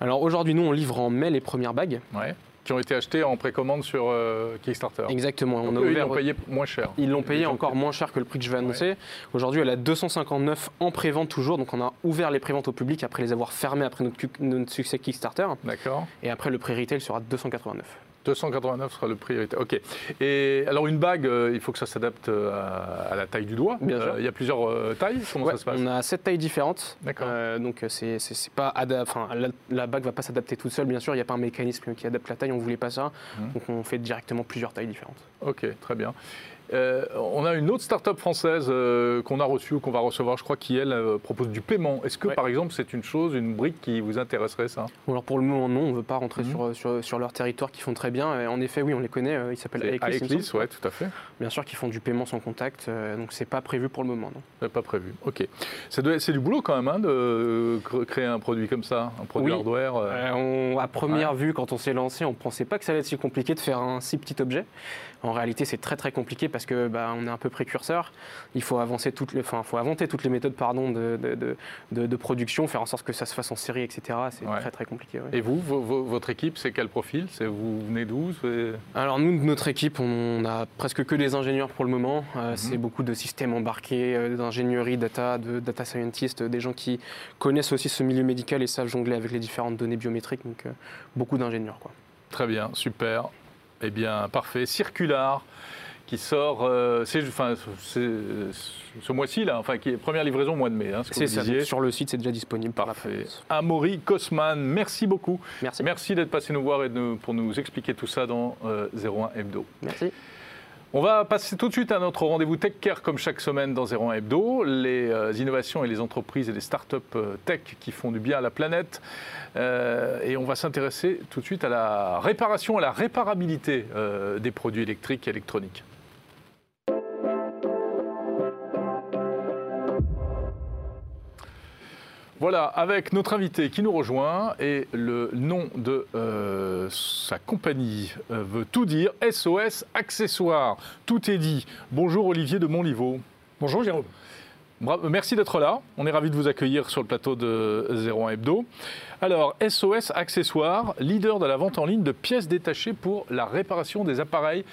Alors aujourd'hui, nous, on livre en mai les premières bagues. ouais. Qui ont été achetées en précommande sur euh, Kickstarter. Exactement. Donc, on a eux, ils l'ont payé moins cher. Ils l'ont payé Ils encore moins cher que le prix que je vais annoncer. Aujourd'hui, elle a 259 en prévente toujours. Donc, on a ouvert les préventes au public après les avoir fermées après notre, notre succès Kickstarter. D'accord. Et après, le prix retail sera 289. 289 sera le prix. Ok. Et alors une bague, euh, il faut que ça s'adapte euh, à, la taille du doigt. Bien sûr. Il y a plusieurs tailles. Comment ça se passe? On a sept tailles différentes. D'accord. donc c'est pas enfin la, la, bague va pas s'adapter toute seule. Bien sûr, il n'y a pas un mécanisme qui adapte la taille. On voulait pas ça. Mmh. Donc on fait directement plusieurs tailles différentes. Ok, très bien. Euh, on a une autre start-up française euh, qu'on a reçue ou qu'on va recevoir, je crois, qui, elle, euh, propose du paiement. Est-ce que, par exemple, c'est une chose, une brique qui vous intéresserait, ça? Alors, pour le moment, non. On ne veut pas rentrer mhm. sur, sur, leur territoire qui font très bien. Et en effet, oui, on les connaît. Ils s'appellent Aeclis. oui, tout à fait. Bien sûr, qui font du paiement sans contact. donc, c'est pas prévu pour le moment, non. Pas prévu, ok. C'est du boulot, quand même, hein, de créer un produit comme ça, un produit hardware. à première vue, quand on s'est lancé, on ne pensait pas que ça allait être si compliqué de faire un si petit objet. En réalité, c'est très très compliqué parce que bah, on est un peu précurseur. Il faut avancer toutes les, enfin, faut inventer toutes les méthodes pardon de, de, de, production, faire en sorte que ça se fasse en série, etc. C'est très très compliqué. Et vous, votre équipe, c'est quel profil? C'est vous venez d'où? Alors nous, notre équipe, on a presque que des ingénieurs pour le moment. Euh, mhm. C'est beaucoup de systèmes embarqués, euh, d'ingénierie, data, de data scientists, des gens qui connaissent aussi ce milieu médical et savent jongler avec les différentes données biométriques. Donc euh, beaucoup d'ingénieurs, quoi. Très bien, super. Eh bien, parfait. Circular qui sort euh, enfin, ce mois-ci, là, enfin, qui est première livraison au mois de mai. Hein, c'est ça, sur le site, c'est déjà disponible. Parfait. Amaury Cosman, merci beaucoup. Merci. Merci d'être passé nous voir et pour nous expliquer tout ça dans 01 euh, Hebdo. Merci. On va passer tout de suite à notre rendez-vous Tech Care comme chaque semaine dans 01 Hebdo, les euh, innovations et les entreprises et les startups euh, tech qui font du bien à la planète. Euh, et on va s'intéresser tout de suite à la réparation, à la réparabilité des produits électriques et électroniques. Voilà, avec notre invité qui nous rejoint et le nom de euh, sa compagnie euh, veut tout dire, SOS Accessoires. Tout est dit. Bonjour Olivier de Montlivaud. Bonjour Jérôme. merci d'être là. On est ravi de vous accueillir sur le plateau de 01 Hebdo. Alors, SOS Accessoires, leader de la vente en ligne de pièces détachées pour la réparation des appareils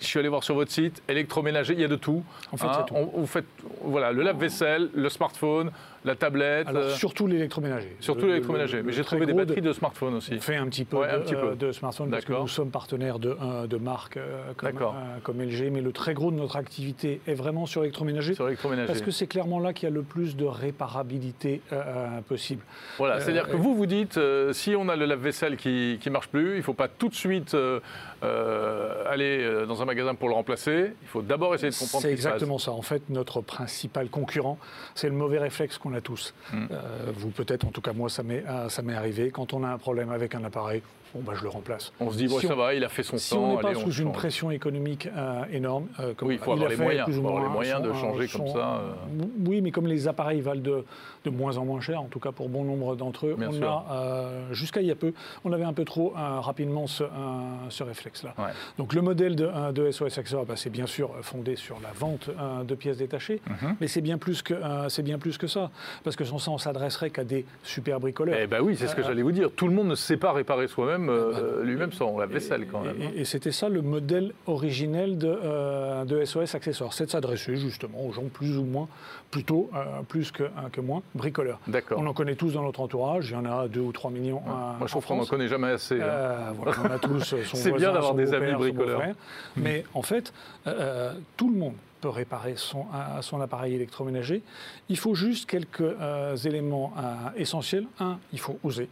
je suis allé voir sur votre site, électroménager, il y a de tout. En fait, hein, tout. vous faites voilà, le lave-vaisselle, le smartphone, la tablette. Alors, euh, surtout l'électroménager. Surtout l'électroménager. Mais j'ai trouvé des batteries de, smartphone aussi. On fait un petit peu, de, un petit peu. de, smartphone parce que nous sommes partenaires de, de marques euh, comme, euh, comme, LG, mais le très gros de notre activité est vraiment sur l'électroménager. Sur l'électroménager. Parce que c'est clairement là qu'il y a le plus de réparabilité possible. Voilà, c'est-à-dire que vous vous dites, si on a le lave-vaisselle qui ne marche plus, il ne faut pas tout de suite aller dans un magasin pour le remplacer. Il faut d'abord essayer de comprendre. C'est exactement ça. En fait, notre principal concurrent, c'est le mauvais réflexe qu'on a tous. Hmm. Euh, vous peut-être, en tout cas moi, euh, ça m'est arrivé. Quand on a un problème avec un appareil, bon, bah, je le remplace. On se dit, ça va, il a fait son si temps. Si on n'est pas sous une pression économique euh, énorme, euh, comme oui, il faut avoir, les moyens, avoir les moyens, de changer comme ça. Euh. Oui, mais comme les appareils valent de, de, moins en moins cher, en tout cas pour bon nombre d'entre eux, on a, jusqu'à il y a peu, on avait un peu trop rapidement ce, ce réflexe-là. Donc le modèle de, de SOS Accessoires, bah, c'est bien sûr fondé sur la vente de pièces détachées, mhm. mais c'est bien, plus que, c'est bien plus que ça. Parce que sans ça, on s'adresserait qu'à des super bricoleurs. Eh bien oui, c'est ce que j'allais vous dire. Tout le monde ne sait pas réparer soi-même euh, lui-même son lave-vaisselle quand même. Et, c'était ça le modèle originel de, euh, de SOS Accessoires, c'est de s'adresser justement aux gens plus ou moins, plutôt euh, plus que, que moins, bricoleurs. D'accord. On en connaît tous dans notre entourage, il y en a 2 ou 3 millions. Moi je trouve qu'on n'en connaît jamais assez. Hein. Voilà, on a tous C'est bien d'avoir des amis bricoleurs. Mais en fait, tout le monde peut réparer son, son, appareil électroménager. Il faut juste quelques éléments essentiels. Un, il faut oser.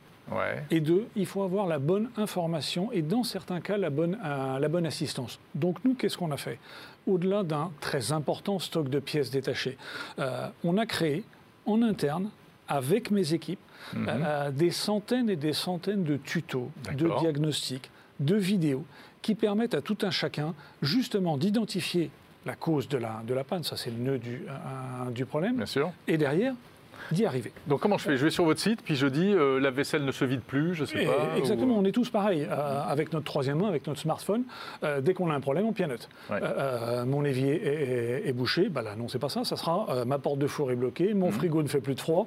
Et deux, il faut avoir la bonne information et dans certains cas la bonne, euh, la bonne assistance. Donc nous, qu'est-ce qu'on a fait? Au-delà d'un très important stock de pièces détachées, euh, on a créé en interne, avec mes équipes, mhm. euh, des centaines et des centaines de tutos, de diagnostics, de vidéos qui permettent à tout un chacun justement d'identifier la cause de la, de la panne, ça c'est le nœud du, du problème, Bien sûr. et derrière d'y arriver. Donc comment je fais? Je vais sur votre site, puis je dis euh, la vaisselle ne se vide plus, je sais pas. Exactement, on est tous pareils. Euh, avec notre troisième main, avec notre smartphone, euh, dès qu'on a un problème, on pianote. mon évier est, bouché, bah là non, c'est pas ça. Ça sera ma porte de four est bloquée, mon mhm. frigo ne fait plus de froid,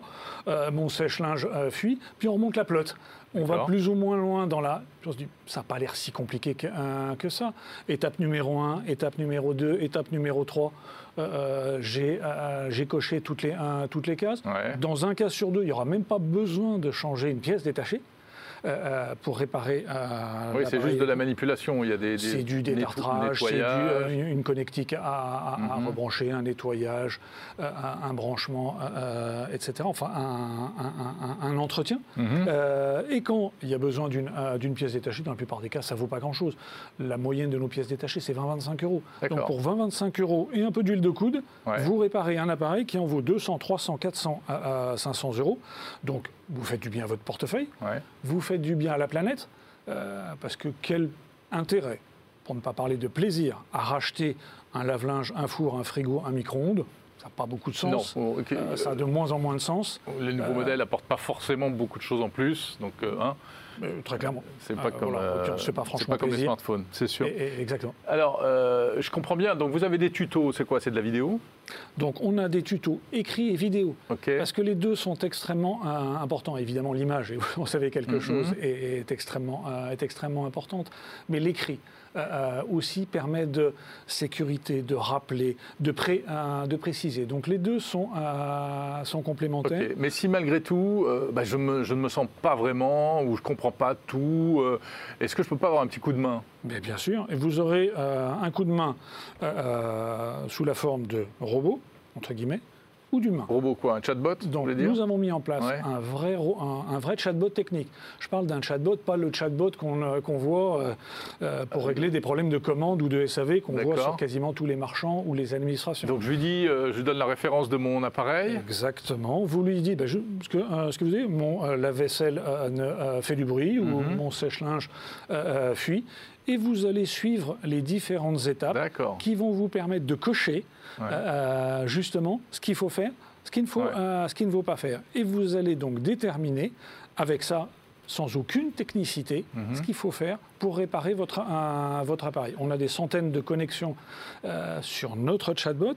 mon sèche-linge fuit, puis on remonte la plotte on va plus ou moins loin dans la. On se dit, ça n'a pas l'air si compliqué que, que, ça. Étape numéro 1, étape numéro 2, étape numéro 3. Euh, euh, j'ai coché toutes les, toutes les cases. Dans un cas sur deux, il n'y aura même pas besoin de changer une pièce détachée. Pour réparer. oui, c'est juste de la manipulation. Il y a des, c'est du détartrage, c'est une connectique à, mhm. rebrancher, un nettoyage, un, branchement, etc. Enfin, un, entretien. Mhm. et quand il y a besoin d'une pièce détachée, dans la plupart des cas, ça ne vaut pas grand-chose. La moyenne de nos pièces détachées, c'est 20-25 euros. Donc pour 20-25 euros et un peu d'huile de coude, vous réparez un appareil qui en vaut 200, 300, 400 à, 500 euros. Donc vous faites du bien à votre portefeuille, vous faites du bien à la planète, euh, parce que quel intérêt, pour ne pas parler de plaisir, à racheter un lave-linge, un four, un frigo, un micro-ondes? Ça n'a pas beaucoup de sens. Non, euh, ça a de moins en moins de sens. Les nouveaux euh, modèles n'apportent pas forcément beaucoup de choses en plus. Donc, hein, très clairement. C'est pas, comme, pas franchement pas comme les smartphones, c'est sûr. exactement. Alors, je comprends bien. Donc, vous avez des tutos. C'est quoi? C'est de la vidéo? Donc on a des tutos écrits et vidéo, parce que les deux sont extrêmement euh, importants. Évidemment, l'image, vous savez quelque mm-hmm. chose, est, extrêmement, euh, est extrêmement importante, mais l'écrit. Euh, aussi permet de sécurité, de rappeler, de, pré, de préciser. Donc les deux sont, sont complémentaires. Mais si malgré tout, bah, je, je, ne me sens pas vraiment ou je ne comprends pas tout, est-ce que je ne peux pas avoir un petit coup de main? Mais Bien sûr, et vous aurez un coup de main sous la forme de robot, entre guillemets, ou d'humain. Robot quoi Un chatbot Donc nous avons mis en place un, vrai, un, vrai chatbot technique. Je parle d'un chatbot, pas le chatbot qu'on euh, voit euh, euh, pour régler des problèmes de commande ou de SAV qu'on voit sur quasiment tous les marchands ou les administrations. Donc je lui dis, je lui donne la référence de mon appareil Exactement. Vous lui dites, ben, ce, que, ce que vous dites, mon lave-vaisselle fait du bruit ou mhm. mon sèche-linge fuit et vous allez suivre les différentes étapes qui vont vous permettre de cocher euh, justement ce qu'il faut faire, ce qu'il faut, euh, ce ne faut pas faire. Et vous allez donc déterminer avec ça sans aucune technicité mhm. ce qu'il faut faire pour réparer votre, votre appareil. On a des centaines de connexions euh, sur notre chatbot.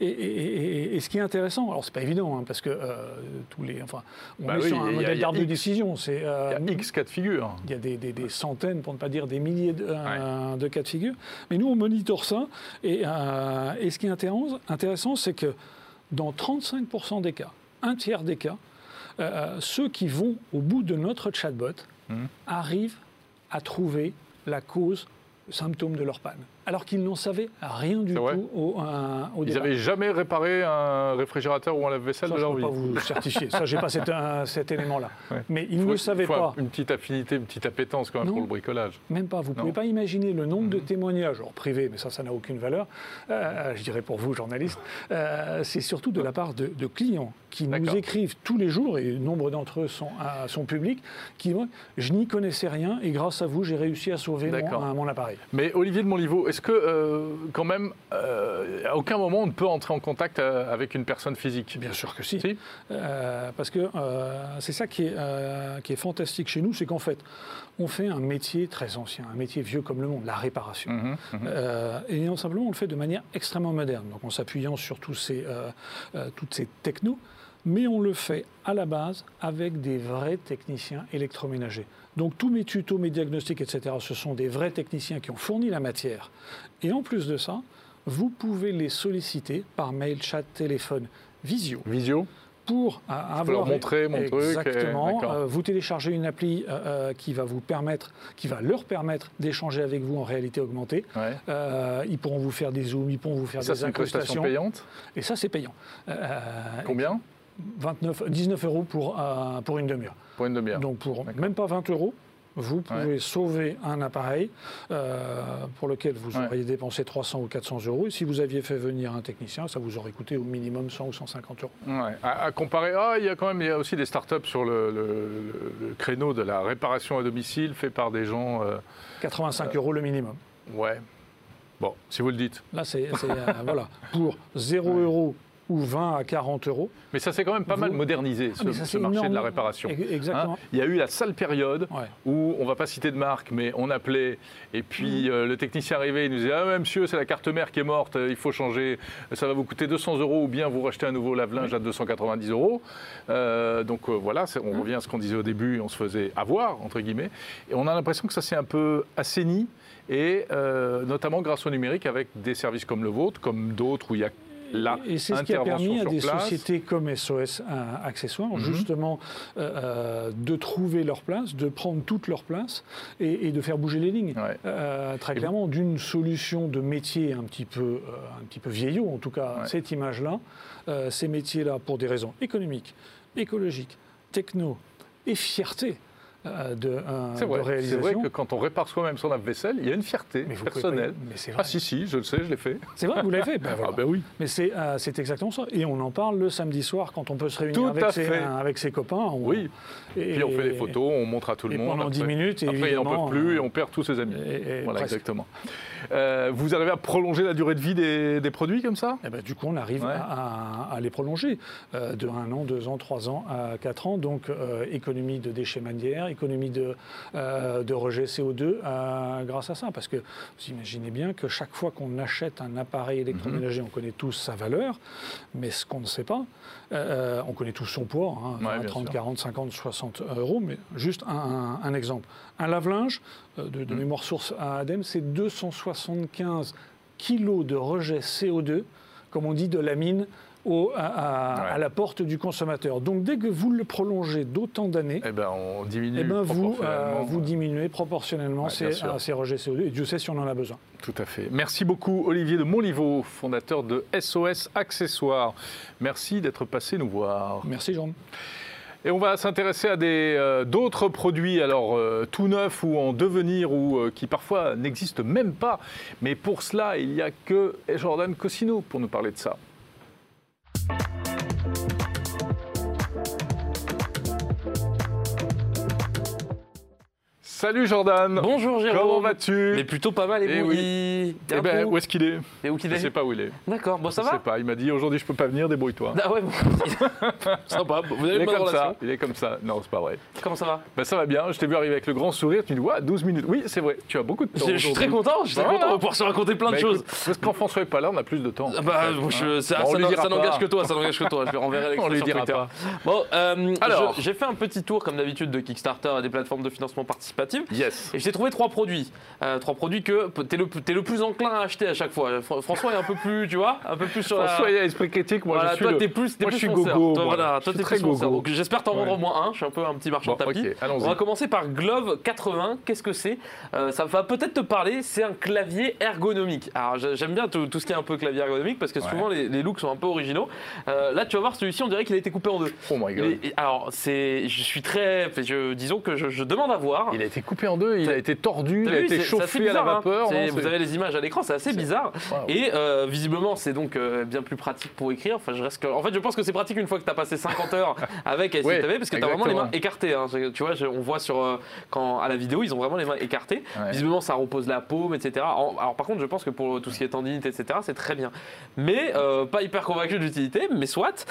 Et, ce qui est intéressant, alors c'est pas évident, hein, parce que euh, tous les, enfin, on bah est sur un modèle d'arbre de décision. C'est, euh, il y a X cas de figure. Il y a des, centaines, pour ne pas dire des milliers de, de, cas de figure. Mais nous, on monitore ça. Et, et ce qui est intéressant, c'est que dans 35% des cas, un tiers des cas, euh, ceux qui vont au bout de notre chatbot hmm. arrivent à trouver la cause, le symptôme de leur panne alors qu'ils n'en savaient rien du tout au, au Ils n'avaient jamais réparé un réfrigérateur ou un lave-vaisselle de leur vie. Je ne peux pas vous certifier, ça, j'ai pas cet, cet élément-là. Mais ils ne le savaient pas. Une petite affinité, une petite appétence quand même pour le bricolage. Même pas. Vous ne pouvez pas imaginer le nombre de mhm. témoignages, alors privés, mais ça, ça n'a aucune valeur, euh, je dirais pour vous, journalistes. Euh, c'est surtout de la part de, clients qui nous écrivent tous les jours, et nombre d'entre eux sont, euh, sont publics, qui disent Je n'y connaissais rien, et grâce à vous, j'ai réussi à sauver mon, mon, appareil. Mais Olivier de Monliveau, est-ce que, euh, quand même, euh, à aucun moment on ne peut entrer en contact euh, avec une personne physique? Bien sûr que si. parce que c'est ça qui est, qui est fantastique chez nous, c'est qu'en fait, on fait un métier très ancien, un métier vieux comme le monde, la réparation. Mmh, mmh. et non simplement, on le fait de manière extrêmement moderne, donc en s'appuyant sur tous ces, toutes ces technos mais on le fait à la base avec des vrais techniciens électroménagers. Donc tous mes tutos, mes diagnostics, etc., ce sont des vrais techniciens qui ont fourni la matière. Et en plus de ça, vous pouvez les solliciter par mail, chat, téléphone, visio. Visio pour avoir leur montrer mon truc. Exactement. Euh, vous téléchargez une appli euh, euh, qui va vous permettre, qui va leur permettre d'échanger avec vous en réalité augmentée. ils pourront vous faire des zooms, ils pourront vous faire ça, des incrustations. payante? Et ça, c'est payant. Combien? 29, 19 euros pour, euh, pour une demi-heure. Pour une demi-heure. Donc pour même pas 20 euros, vous pouvez sauver un appareil euh, pour lequel vous auriez dépensé 300 ou 400 euros. Et si vous aviez fait venir un technicien, ça vous aurait coûté au minimum 100 ou 150 euros. Ouais. À, comparer, ah, il y a quand même il y a aussi des startups sur le, créneau de la réparation à domicile fait par des gens. 85 euh, euros le minimum. Ouais. Bon, si vous le dites. Là, c'est voilà pour 0 euros ou 20 à 40 euros. Mais ça s'est quand même pas mal modernisé, ah, ce, marché de la réparation. Exactement. Hein, il y a eu la sale période où, on ne va pas citer de marque, mais on appelait, et puis mm. euh, le technicien arrivait, il nous disait Ah, monsieur, c'est la carte mère qui est morte, il faut changer, ça va vous coûter 200 euros, ou bien vous rachetez un nouveau lave-linge à 290 euros. Euh, donc euh, voilà, on mm. revient à ce qu'on disait au début, on se faisait avoir, entre guillemets. Et on a l'impression que ça s'est un peu assaini, et notamment grâce au numérique, avec des services comme le vôtre, comme d'autres où il y a Et c'est ce qui a permis à des sociétés comme SOS Accessoires, mhm. justement, de trouver leur place, de prendre toute leur place et, de faire bouger les lignes. très clairement, d'une solution de métier un petit peu, un petit peu vieillot, en tout cas, cette image-là, ces métiers-là, pour des raisons économiques, écologiques, techno et fierté, euh, de, c'est vrai, C'est vrai que quand on répare soi-même son lave-vaisselle, il y a une fierté personnelle. mais c'est vrai. Ah si, si, je le sais, je l'ai fait. C'est vrai, vous l'avez fait ben, Ah ben oui. Mais c'est, euh, c'est exactement ça. Et on en parle le samedi soir quand on peut se réunir avec ses, avec ses, copains. oui. Et, puis on fait des photos, on montre à tout le monde. pendant 10 minutes, Après, il n'en peut plus et on perd tous ses amis. voilà, exactement. Euh, vous arrivez à prolonger la durée de vie des, produits comme ça? Eh ben, Du coup, on arrive à, les prolonger de 1 an, 2 ans, 3 ans à 4 ans. Donc, économie de déchets manières, économie de, euh, de rejet CO2 euh, grâce à ça. Parce que vous imaginez bien que chaque fois qu'on achète un appareil électroménager, mhm. on connaît tous sa valeur, mais ce qu'on ne sait pas, euh, on connaît tous son poids, 30, 40, 50, 60 euros, mais juste un, exemple. Un lave-linge de, mhm. mémoire source à ADEME, c'est 275 kilos de rejet CO2, comme on dit, de la mine à, la porte du consommateur. Donc dès que vous le prolongez d'autant d'années, eh ben, on diminue eh ben, vous, euh, vous diminuez proportionnellement ces, ces, rejets CO2 et Dieu sait si on en a besoin. Tout à fait. Merci beaucoup Olivier de Montlivaud, fondateur de SOS Accessoires. Merci d'être passé nous voir. Merci Jean. Et on va s'intéresser à euh, d'autres produits, alors euh, tout neufs ou en devenir ou qui parfois n'existent même pas. Mais pour cela, il n'y a que Jordan Cosino pour nous parler de ça. Salut Jordan. Bonjour Jérôme. Comment vas-tu? Mais plutôt pas mal. Et, eh oui. Eh ben, où est-ce qu'il est, et où qu'il est Je sais pas où il est. D'accord. Bon, ça va? Je sais pas. Il m'a dit aujourd'hui je peux pas venir. Débrouille-toi. Ah ouais. Bon. Sympa. Vous avez il est comme ça. Il est comme ça. Non, c'est pas vrai. Comment ça va? Ben, ça va bien. Je t'ai vu arriver avec le grand sourire. Tu dis ouais, 12 minutes. Oui, c'est vrai. Tu as beaucoup de temps. Je suis très content. Je suis très content de pouvoir se raconter plein de bah, choses. parce qu'en François est pas là, on a plus de temps. Ah bah, ça, n'engage que toi. Ça n'engage que toi. Je vais renverrai l'extrait sur Bon, euh, alors, j'ai fait un petit tour comme d'habitude de Kickstarter et des plateformes de financement participatif. Yes. Et j'ai trouvé trois produits. Euh, trois produits que tu es le, es le plus enclin à acheter à chaque fois. François est un peu plus, tu vois, un peu plus sur François, l'esprit critique, moi je suis toi, le... es plus, moi, plus je suis gogo. Toi, voilà, toi, t'es très gogo. Donc j'espère t'en vendre au moins un. Je suis un peu un petit marchand de tapis. On va commencer par Glove 80. Qu'est-ce que c'est? Euh, Ça va peut-être te parler. C'est un clavier ergonomique. Alors j'aime bien tout, ce qui est un peu clavier ergonomique parce que souvent les, looks sont un peu originaux. Euh, là, tu vas voir celui-ci, on dirait qu'il a été coupé en deux. Oh my god. alors c'est, je suis très, je, disons que je, demande à voir. Il a été coupé en deux. Il a été tordu. Il a été chauffé à la hein. vapeur. vous avez les images à l'écran, c'est assez bizarre. Et euh, visiblement, c'est donc euh, bien plus pratique pour écrire. Enfin, je reste En fait, je pense que c'est pratique une fois que tu as passé 50 heures avec SCTV parce que tu as vraiment les mains écartées. Hein. Tu vois, on voit sur, euh, quand, à la vidéo, ils ont vraiment les mains écartées. Visiblement, ça repose la paume, etc. Alors, par contre, je pense que pour tout ce qui est tendinite, etc., c'est très bien. Mais pas hyper convaincu d'utilité, mais soit.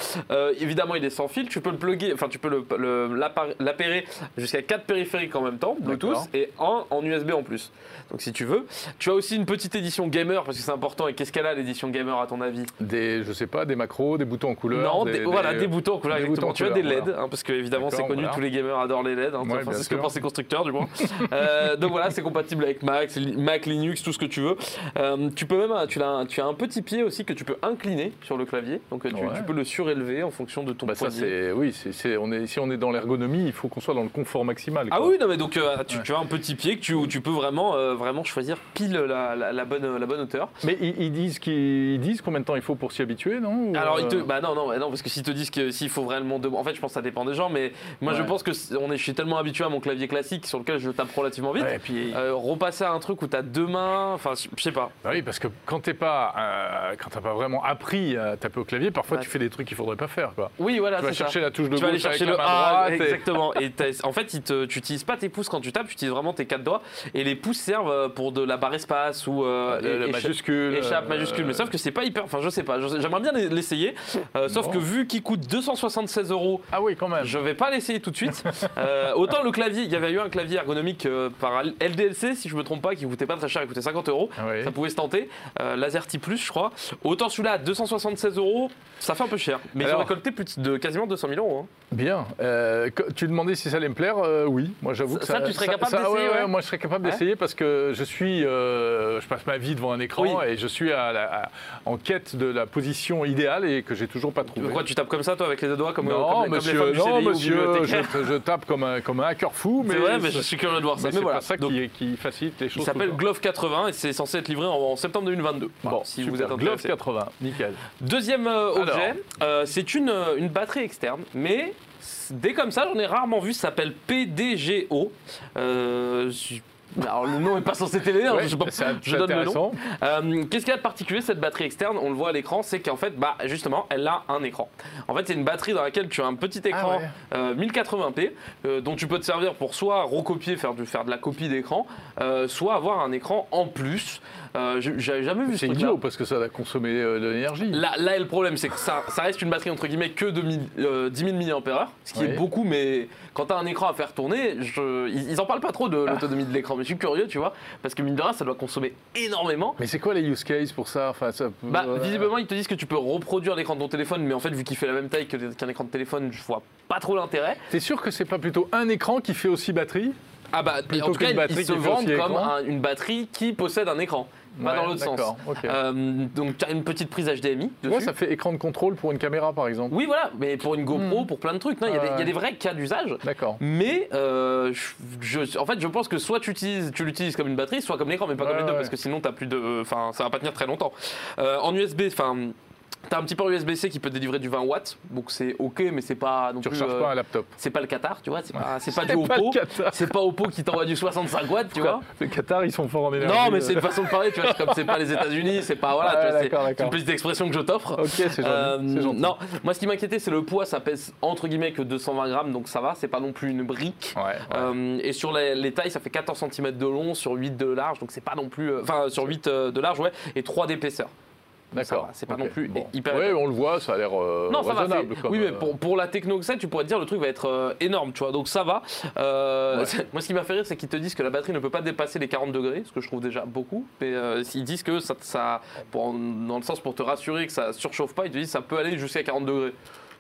évidemment, il est sans fil. Tu peux le plugger, enfin, tu peux l'appairer jusqu'à 4 périphériques en même temps, Bluetooth, et un en USB en plus. Donc si tu veux. Tu as aussi une petite édition gamer parce que c'est important. Et qu'est-ce qu'elle a l'édition gamer à ton avis? Des, je sais pas, des macros, des boutons en couleur. Non, voilà, des boutons en couleur. exactement. tu as des LED hein, parce que évidemment c'est connu, tous les gamers adorent les LED. Hein, c'est ce que pensent les constructeurs du moins. euh, donc voilà, c'est compatible avec Mac, Mac, Linux, tout ce que tu veux. Euh, tu peux même, tu as, tu as un petit pied aussi que tu peux incliner sur le clavier. Donc tu, tu peux le surélever en fonction de ton bah, poignet. Ça, oui, c'est, on est, si on est dans l'ergonomie, il faut qu'on soit dans le confort maximal. Ah oui, non mais donc euh, tu, tu, as un petit pied que tu, tu peux vraiment, euh, vraiment choisir pile la, bonne, la bonne hauteur. Mais ils, disent qu'ils disent combien de temps il faut pour s'y habituer, non Alors, ils te, euh bah non, non, non, parce que s'ils te disent s'il faut vraiment. De, en fait, je pense que ça dépend des gens, mais moi je pense que on est, je suis tellement habitué à mon clavier classique sur lequel je tape relativement vite. et puis... Euh, repasser à un truc où tu as deux mains, enfin, je sais pas. Bah oui, parce que quand t'es pas, euh, quand t'as pas vraiment appris à taper au clavier, parfois tu fais des trucs qu'il faudrait pas faire, quoi. Oui, voilà. Tu vas chercher la touche de tu vas aller chercher le A, exactement. et en fait, tu n'utilises pas tes pouces quand tu tapes, tu utilises vraiment tes quatre doigts, et les pouces servent pour de la barre espace ou euh, majuscule, échappe euh, majuscule. Mais sauf que c'est pas hyper. Enfin, je sais pas. J'aimerais bien l'essayer. Euh, sauf que vu qu'il coûte 276 euros, ah oui, quand même. Je vais pas l'essayer tout de suite. autant le clavier, il y avait eu un clavier ergonomique par LDLC, si je me trompe pas, qui coûtait pas très cher, il coûtait 50 euros. Ah ça pouvait se tenter. Laserty Plus, je crois. Autant celui-là, 276 euros, ça fait un peu cher. Mais ils ont récolté plus de quasiment 200 000 euros. Hein. Bien. tu demandais si ça allait me plaire Oui, moi j'avoue que ça, ça, tu serais capable d'essayer Moi, je serais capable d'essayer parce que je suis, je passe ma vie devant un écran et je suis à en quête de la position idéale et que j'ai toujours pas trouvé. Pourquoi tu tapes comme ça, toi, avec les deux doigts comme Non, monsieur, non, monsieur, je, tape comme un, comme un hacker fou. C'est vrai, mais je suis curieux de voir ça. C'est pas ça qui, qui, facilite les choses. Il s'appelle Glove 80 et c'est censé être livré en, septembre 2022. Bon, si vous êtes Glove 80, nickel. Deuxième euh, objet, euh, c'est euh, une batterie externe, mais dès comme ça, j'en ai rarement vu, ça s'appelle PDGO. Euh, alors le nom n'est pas censé télé, hein, je, je donne le nom. Euh, qu'est-ce qu'il y a de particulier cette batterie externe? On le voit à l'écran, c'est qu'en fait, bah, justement, elle a un écran. En fait, c'est une batterie dans laquelle tu as un petit écran 1080p ah euh, dont tu peux te servir pour soit recopier, faire, faire de la copie d'écran, euh, soit avoir un écran en plus. Euh, J'avais jamais vu C'est idiot parce que ça va consommer de l'énergie. Là, là, le problème, c'est que ça, ça, reste une batterie entre guillemets que de 10 000 mAh, ce qui est beaucoup, mais quand tu as un écran à faire tourner, je, ils, en parlent pas trop de ah. l'autonomie de l'écran, mais je suis curieux, tu vois, parce que mine de rien, ça doit consommer énormément. Mais c'est quoi les use cases pour ça, enfin, ça bah, Visiblement, ils te disent que tu peux reproduire l'écran de ton téléphone, mais en fait, vu qu'il fait la même taille qu'un écran de téléphone, je vois pas trop l'intérêt. T'es sûr que c'est pas plutôt un écran qui fait aussi batterie? Ah bah, en tout cas, ils se vendent comme une batterie qui possède un écran pas dans l'autre sens. Euh, donc tu as une petite prise HDMI. Dessus. Ouais, ça fait écran de contrôle pour une caméra par exemple. Oui, voilà, mais pour une GoPro, hmm. pour plein de trucs. Il y, a des vrais cas d'usage. D'accord. Mais euh, je, en fait, je pense que soit tu l'utilises comme une batterie, soit comme l'écran, mais pas comme les deux, parce que sinon as plus de, enfin, ça va pas tenir très longtemps. Euh, en USB, enfin T'as un petit port USB-C qui peut délivrer du 20 watts, donc c'est ok, mais c'est pas non tu plus. Tu recharges pas un laptop. C'est pas le Qatar, tu vois. C'est pas, pas du Oppo. C'est pas Oppo qui t'envoie du 65 watts, tu vois. Le Qatar, ils sont forts en énergie. Non, mais c'est une façon de parler, tu vois. Comme c'est pas les États-Unis, c'est pas voilà. c'est une petite expression que je t'offre. Ok, c'est euh, gentil, Non, moi ce qui m'inquiétait, c'est le poids. Ça pèse entre guillemets que 220 grammes, donc ça va. C'est pas non plus une brique. Ouais, euh, et sur les, les, tailles, ça fait 14 cm de long sur 8 de large, donc c'est pas non plus. Euh, enfin, sur 8 de large, ouais, et 3 d'épaisseur. D'accord. C'est pas non plus hyper. Oui, on le voit, ça a l'air euh, raisonnable. oui, mais pour, pour, la techno que tu pourrais te dire le truc va être euh, énorme, tu vois. Donc ça va. Euh, moi, ce qui m'a fait rire, c'est qu'ils te disent que la batterie ne peut pas dépasser les 40 degrés, ce que je trouve déjà beaucoup. Mais ils disent que ça, ça pour, dans le sens pour te rassurer que ça surchauffe pas, ils te disent que ça peut aller jusqu'à 40 degrés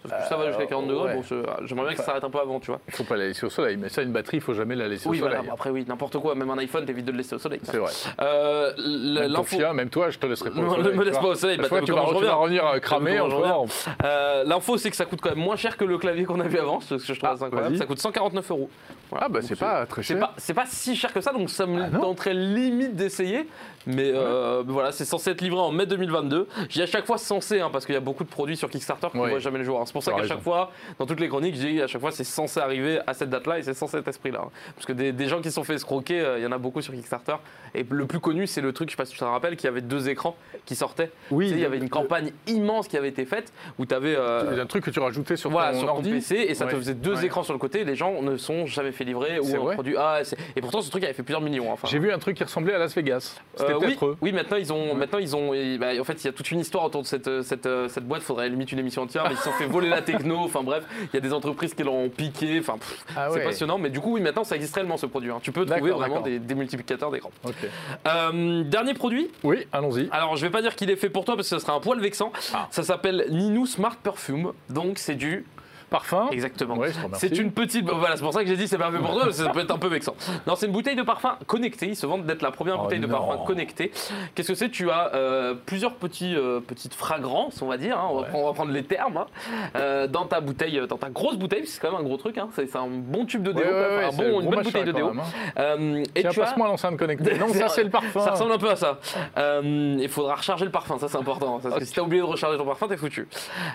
ça va jusqu'à 40 degrés. Bon, J'aimerais bien que ça s'arrête un peu avant, tu vois. Il faut pas la laisser au soleil, mais ça, une batterie, il faut jamais la laisser au soleil. Oui, après, oui, n'importe quoi. Même un iPhone, t'évites de le laisser au soleil. C'est vrai. Euh, L'info. Même toi, je te laisserai pas au soleil. Ne me laisse pas au soleil. Bah, tu, vas, revenir cramer encore. Euh, l'info, c'est que ça coûte quand même moins cher que le clavier qu'on a vu avant, ce que je trouve ah, incroyable. Ça coûte 149 euros. Ah, bah c'est pas très cher. C'est pas si cher que ça, donc ça me ah, tenterait limite d'essayer. Mais euh, voilà, c'est censé être livré en mai 2022. J'ai à chaque fois censé, hein, parce qu'il y a beaucoup de produits sur Kickstarter qui ne voient jamais le jour. C'est pour ça qu'à chaque fois, dans toutes les chroniques, j'ai dit à chaque fois c'est censé arriver à cette date-là et c'est censé être esprit-là. Hein. Parce que des, gens qui se sont fait escroquer, euh, il y en a beaucoup sur Kickstarter. Et le plus connu, c'est le truc, je sais pas si tu te rappelles, qu'il y avait deux écrans qui sortaient. Oui. il y avait une campagne immense qui avait été faite où tu avais. Euh, un truc que tu rajoutais sur ton, sur PC et ça te faisait deux écrans sur le côté. Les gens ne sont jamais fait livrer ou un produit. Ah, et pourtant, ce truc avait fait plusieurs millions. Enfin, j'ai vu un truc qui ressemblait à Las Vegas. C'était oui, eux. oui, maintenant ils ont, maintenant ils ont, bah, en fait, il y a toute une histoire autour de cette, cette, cette boîte. Faudrait limite une émission entière, mais ils se sont fait voler la techno. Enfin bref, il y a des entreprises qui l'ont piqué. Enfin, ah c'est passionnant. Mais du coup, oui, maintenant ça existe réellement ce produit. Hein. Tu peux trouver vraiment des, multiplicateurs d'écran. Euh, dernier produit? Oui, allons-y. Alors, je vais pas dire qu'il est fait pour toi parce que ce serait un poil vexant. Ah. Ça s'appelle Ninu Smart Perfume. Donc, c'est du parfum. Exactement. c'est une petite. Voilà, c'est pour ça que j'ai dit c'est pas fait pour toi, ça peut être un peu vexant. Non, c'est une bouteille de parfum connectée. Ils se vendent d'être la première oh bouteille de parfum connectée. Qu'est-ce que c'est? Tu as euh, plusieurs petits, euh, petites fragrances, on va dire. Hein, on, va prendre, les termes. Hein, euh, dans ta bouteille, dans ta grosse bouteille, c'est quand même un gros truc. Hein, c'est un bon tube de déo, un bon, une bonne bouteille de déo. et tu passe-moi l'enceinte connectée. Non, ça c'est le parfum. Ça ressemble un peu à ça. il faudra recharger le parfum, ça c'est important. Parce que si t'as oublié de recharger ton parfum, t'es foutu.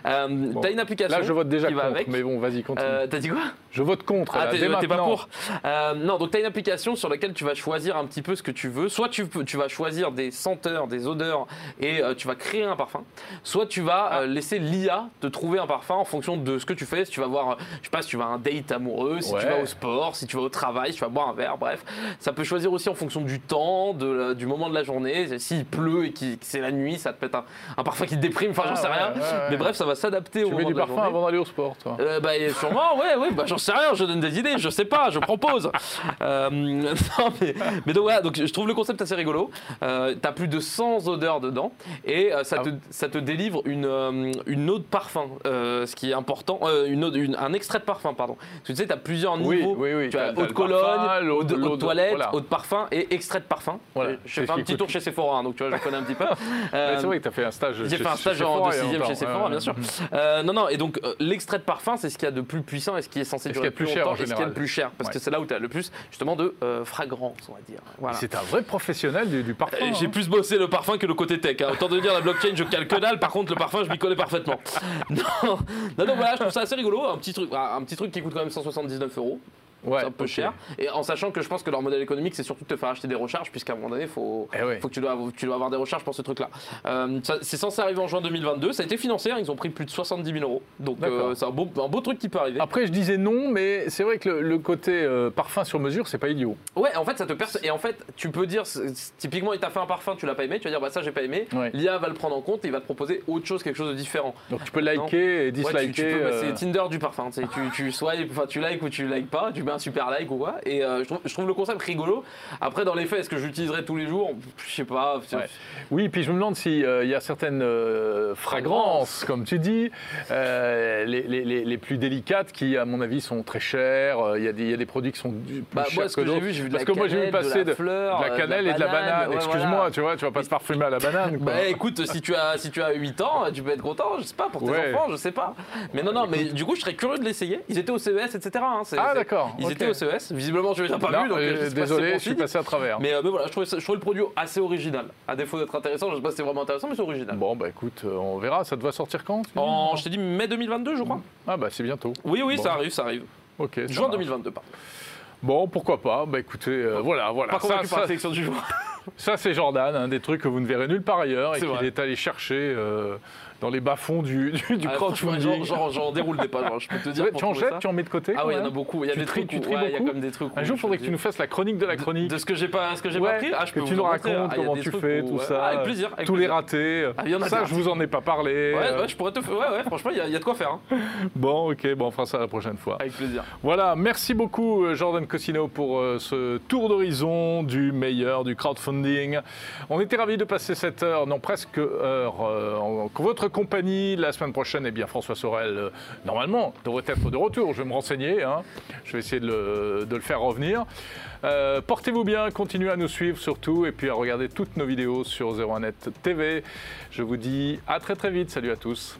T'as une application. Là, je vote déjà qui va avec. Mais bon, vas-y, continue. Euh, t'as dit quoi? Je vote contre. Ah, t'es pas pour? Euh, Non, donc t'as une application sur laquelle tu vas choisir un petit peu ce que tu veux. Soit tu, tu vas choisir des senteurs, des odeurs et euh, tu vas créer un parfum. Soit tu vas ah. laisser l'IA te trouver un parfum en fonction de ce que tu fais. Si tu vas voir, je sais pas, si tu vas à un date amoureux, si tu vas au sport, si tu vas au travail, si tu vas boire un verre, bref. Ça peut choisir aussi en fonction du temps, de, du moment de la journée. S'il pleut et que c'est la nuit, ça te peut être un, parfum qui te déprime, enfin j'en ah sais rien. Mais bref, ça va s'adapter au moment mets du parfum avant d'aller au sport, toi euh, bah, Sûrement, ouais, ouais, bah, j'en sais rien, je donne des idées, je sais pas, je propose. euh, non, mais, mais, donc voilà, donc, je trouve le concept assez rigolo. Euh, tu as plus de 100 odeurs dedans et euh, ça, ah te, ça te délivre une, une eau de parfum, ce qui est important, une, un extrait de parfum, pardon. Parce que tu sais, tu as plusieurs niveaux. Oui, oui, tu as eau de Cologne, eau de, toilette, eau de parfum et extrait de parfum. Voilà. Je fais un petit tour chez Sephora, hein, donc tu vois, je connais un petit peu. c'est vrai que tu as fait un stage J'ai fait un stage en 6 chez Sephora, bien sûr. non, non, et donc l'extrait de parfum, c'est ce qu'il y a de plus puissant et ce qui est censé durer plus longtemps et ce qui est le plus cher. Parce que c'est là où tu as le plus, justement, de fragrance, on va dire. C'est un vrai professionnel du, parfum. J'ai hein. plus bossé le parfum que le côté tech. Hein. Autant de dire la blockchain, je cale que dalle. Par contre, le parfum, je m'y connais parfaitement. non, non, non, voilà, je trouve ça assez rigolo. Un petit truc, un petit truc qui coûte quand même 179 euros c'est un peu cher. Et en sachant que je pense que leur modèle économique, c'est surtout de te faire acheter des recharges, puisqu'à un moment donné, il faut, eh faut que tu dois, tu dois avoir des recharges pour ce truc-là. Euh, c'est censé arriver en juin 2022. Ça a été financé, hein. ils ont pris plus de 70 000 euros. Donc euh, c'est un beau, un beau truc qui peut arriver. Après, je disais non, mais c'est vrai que le, côté euh, parfum sur mesure, c'est pas idiot. Ouais, en fait, ça te perce. Et en fait, tu peux dire, typiquement, il t'a fait un parfum, tu l'as pas aimé, tu vas dire, bah ça, j'ai pas aimé. L'IA va le prendre en compte et il va te proposer autre chose, quelque chose de différent. Donc tu peux liker et disliker. c'est Tinder du parfum. Tu, tu, tu likes ou tu likes pas, tu mets un super like ou quoi. Et euh, je, trouve, le concept rigolo. Après, dans les faits, est-ce que j'utiliserai tous les jours? Je sais pas. Oui, puis je me demande s'il euh, y a certaines euh, fragrances, comme tu dis, les, les, les, plus délicates qui, à mon avis, sont très chères. Il y, y, a des produits qui sont plus bah, chers que, d'autres. Parce que moi, j'ai vu passer de la, fleur, de la cannelle et de la banane. Excuse-moi, tu vois, tu vas pas se parfumer à la banane. Bah, écoute, si tu, as, si tu as 8 ans, tu peux être content, je sais pas, pour tes enfants, je sais pas. Mais non, non, mais du coup, je serais curieux de l'essayer. Ils étaient au CES, etc. Hein, ah, d'accord. Ils étaient au CES. Visiblement, je ne les ai pas vus. Donc euh, désolé, je suis passé à travers. Mais, euh, mais voilà, je trouvais, je trouvais, le produit assez original. À défaut d'être intéressant, je ne sais pas si c'est vraiment intéressant, mais c'est original. Bon, bah écoute, euh, on verra. Ça doit sortir quand en, Je t'ai dit mai 2022, je crois. Ah, bah c'est bientôt. Oui, oui, ça arrive, ça arrive. Ok. Juin 2022, pardon. Bon, pourquoi pas Bah écoutez, voilà, voilà. Pas ça, ça, la sélection du jour. ça, c'est Jordan, des trucs que vous ne verrez nulle part ailleurs et qu'il est allé chercher dans les bas-fonds du, du, du ah, crowdfunding. J'en déroule des pages, je peux te dire. Tu en jettes, tu en mets de côté Ah oui, il y en a beaucoup. Il y a des trucs, tu tries beaucoup. Y a comme des trucs. Un jour, il faudrait que tu nous fasses la chronique de la chronique. De, ce que j'ai pas, ce que j'ai pas pris. Ah, je peux que tu nous racontes ah, comment tu fais, tout ça. Avec plaisir. Tous les ratés. Ça, je vous en ai pas parlé. Ouais, je pourrais te. Ouais, ouais. Franchement, il y a de quoi faire. Hein. Bon, ok, bon, on fera ça la prochaine fois. Avec plaisir. Voilà, merci beaucoup euh, Jordan Cosino pour euh, ce tour d'horizon du meilleur du crowdfunding. On était ravis de passer cette heure, non presque heure, euh, compagnie. La semaine prochaine, eh bien François Sorel, euh, normalement, devrait être de retour. Je vais me renseigner. Hein. Je vais essayer de le, faire revenir. Euh, portez-vous bien, continuez à nous suivre surtout et puis à regarder toutes nos vidéos sur 01net TV. Je vous dis à très très vite. Salut à tous.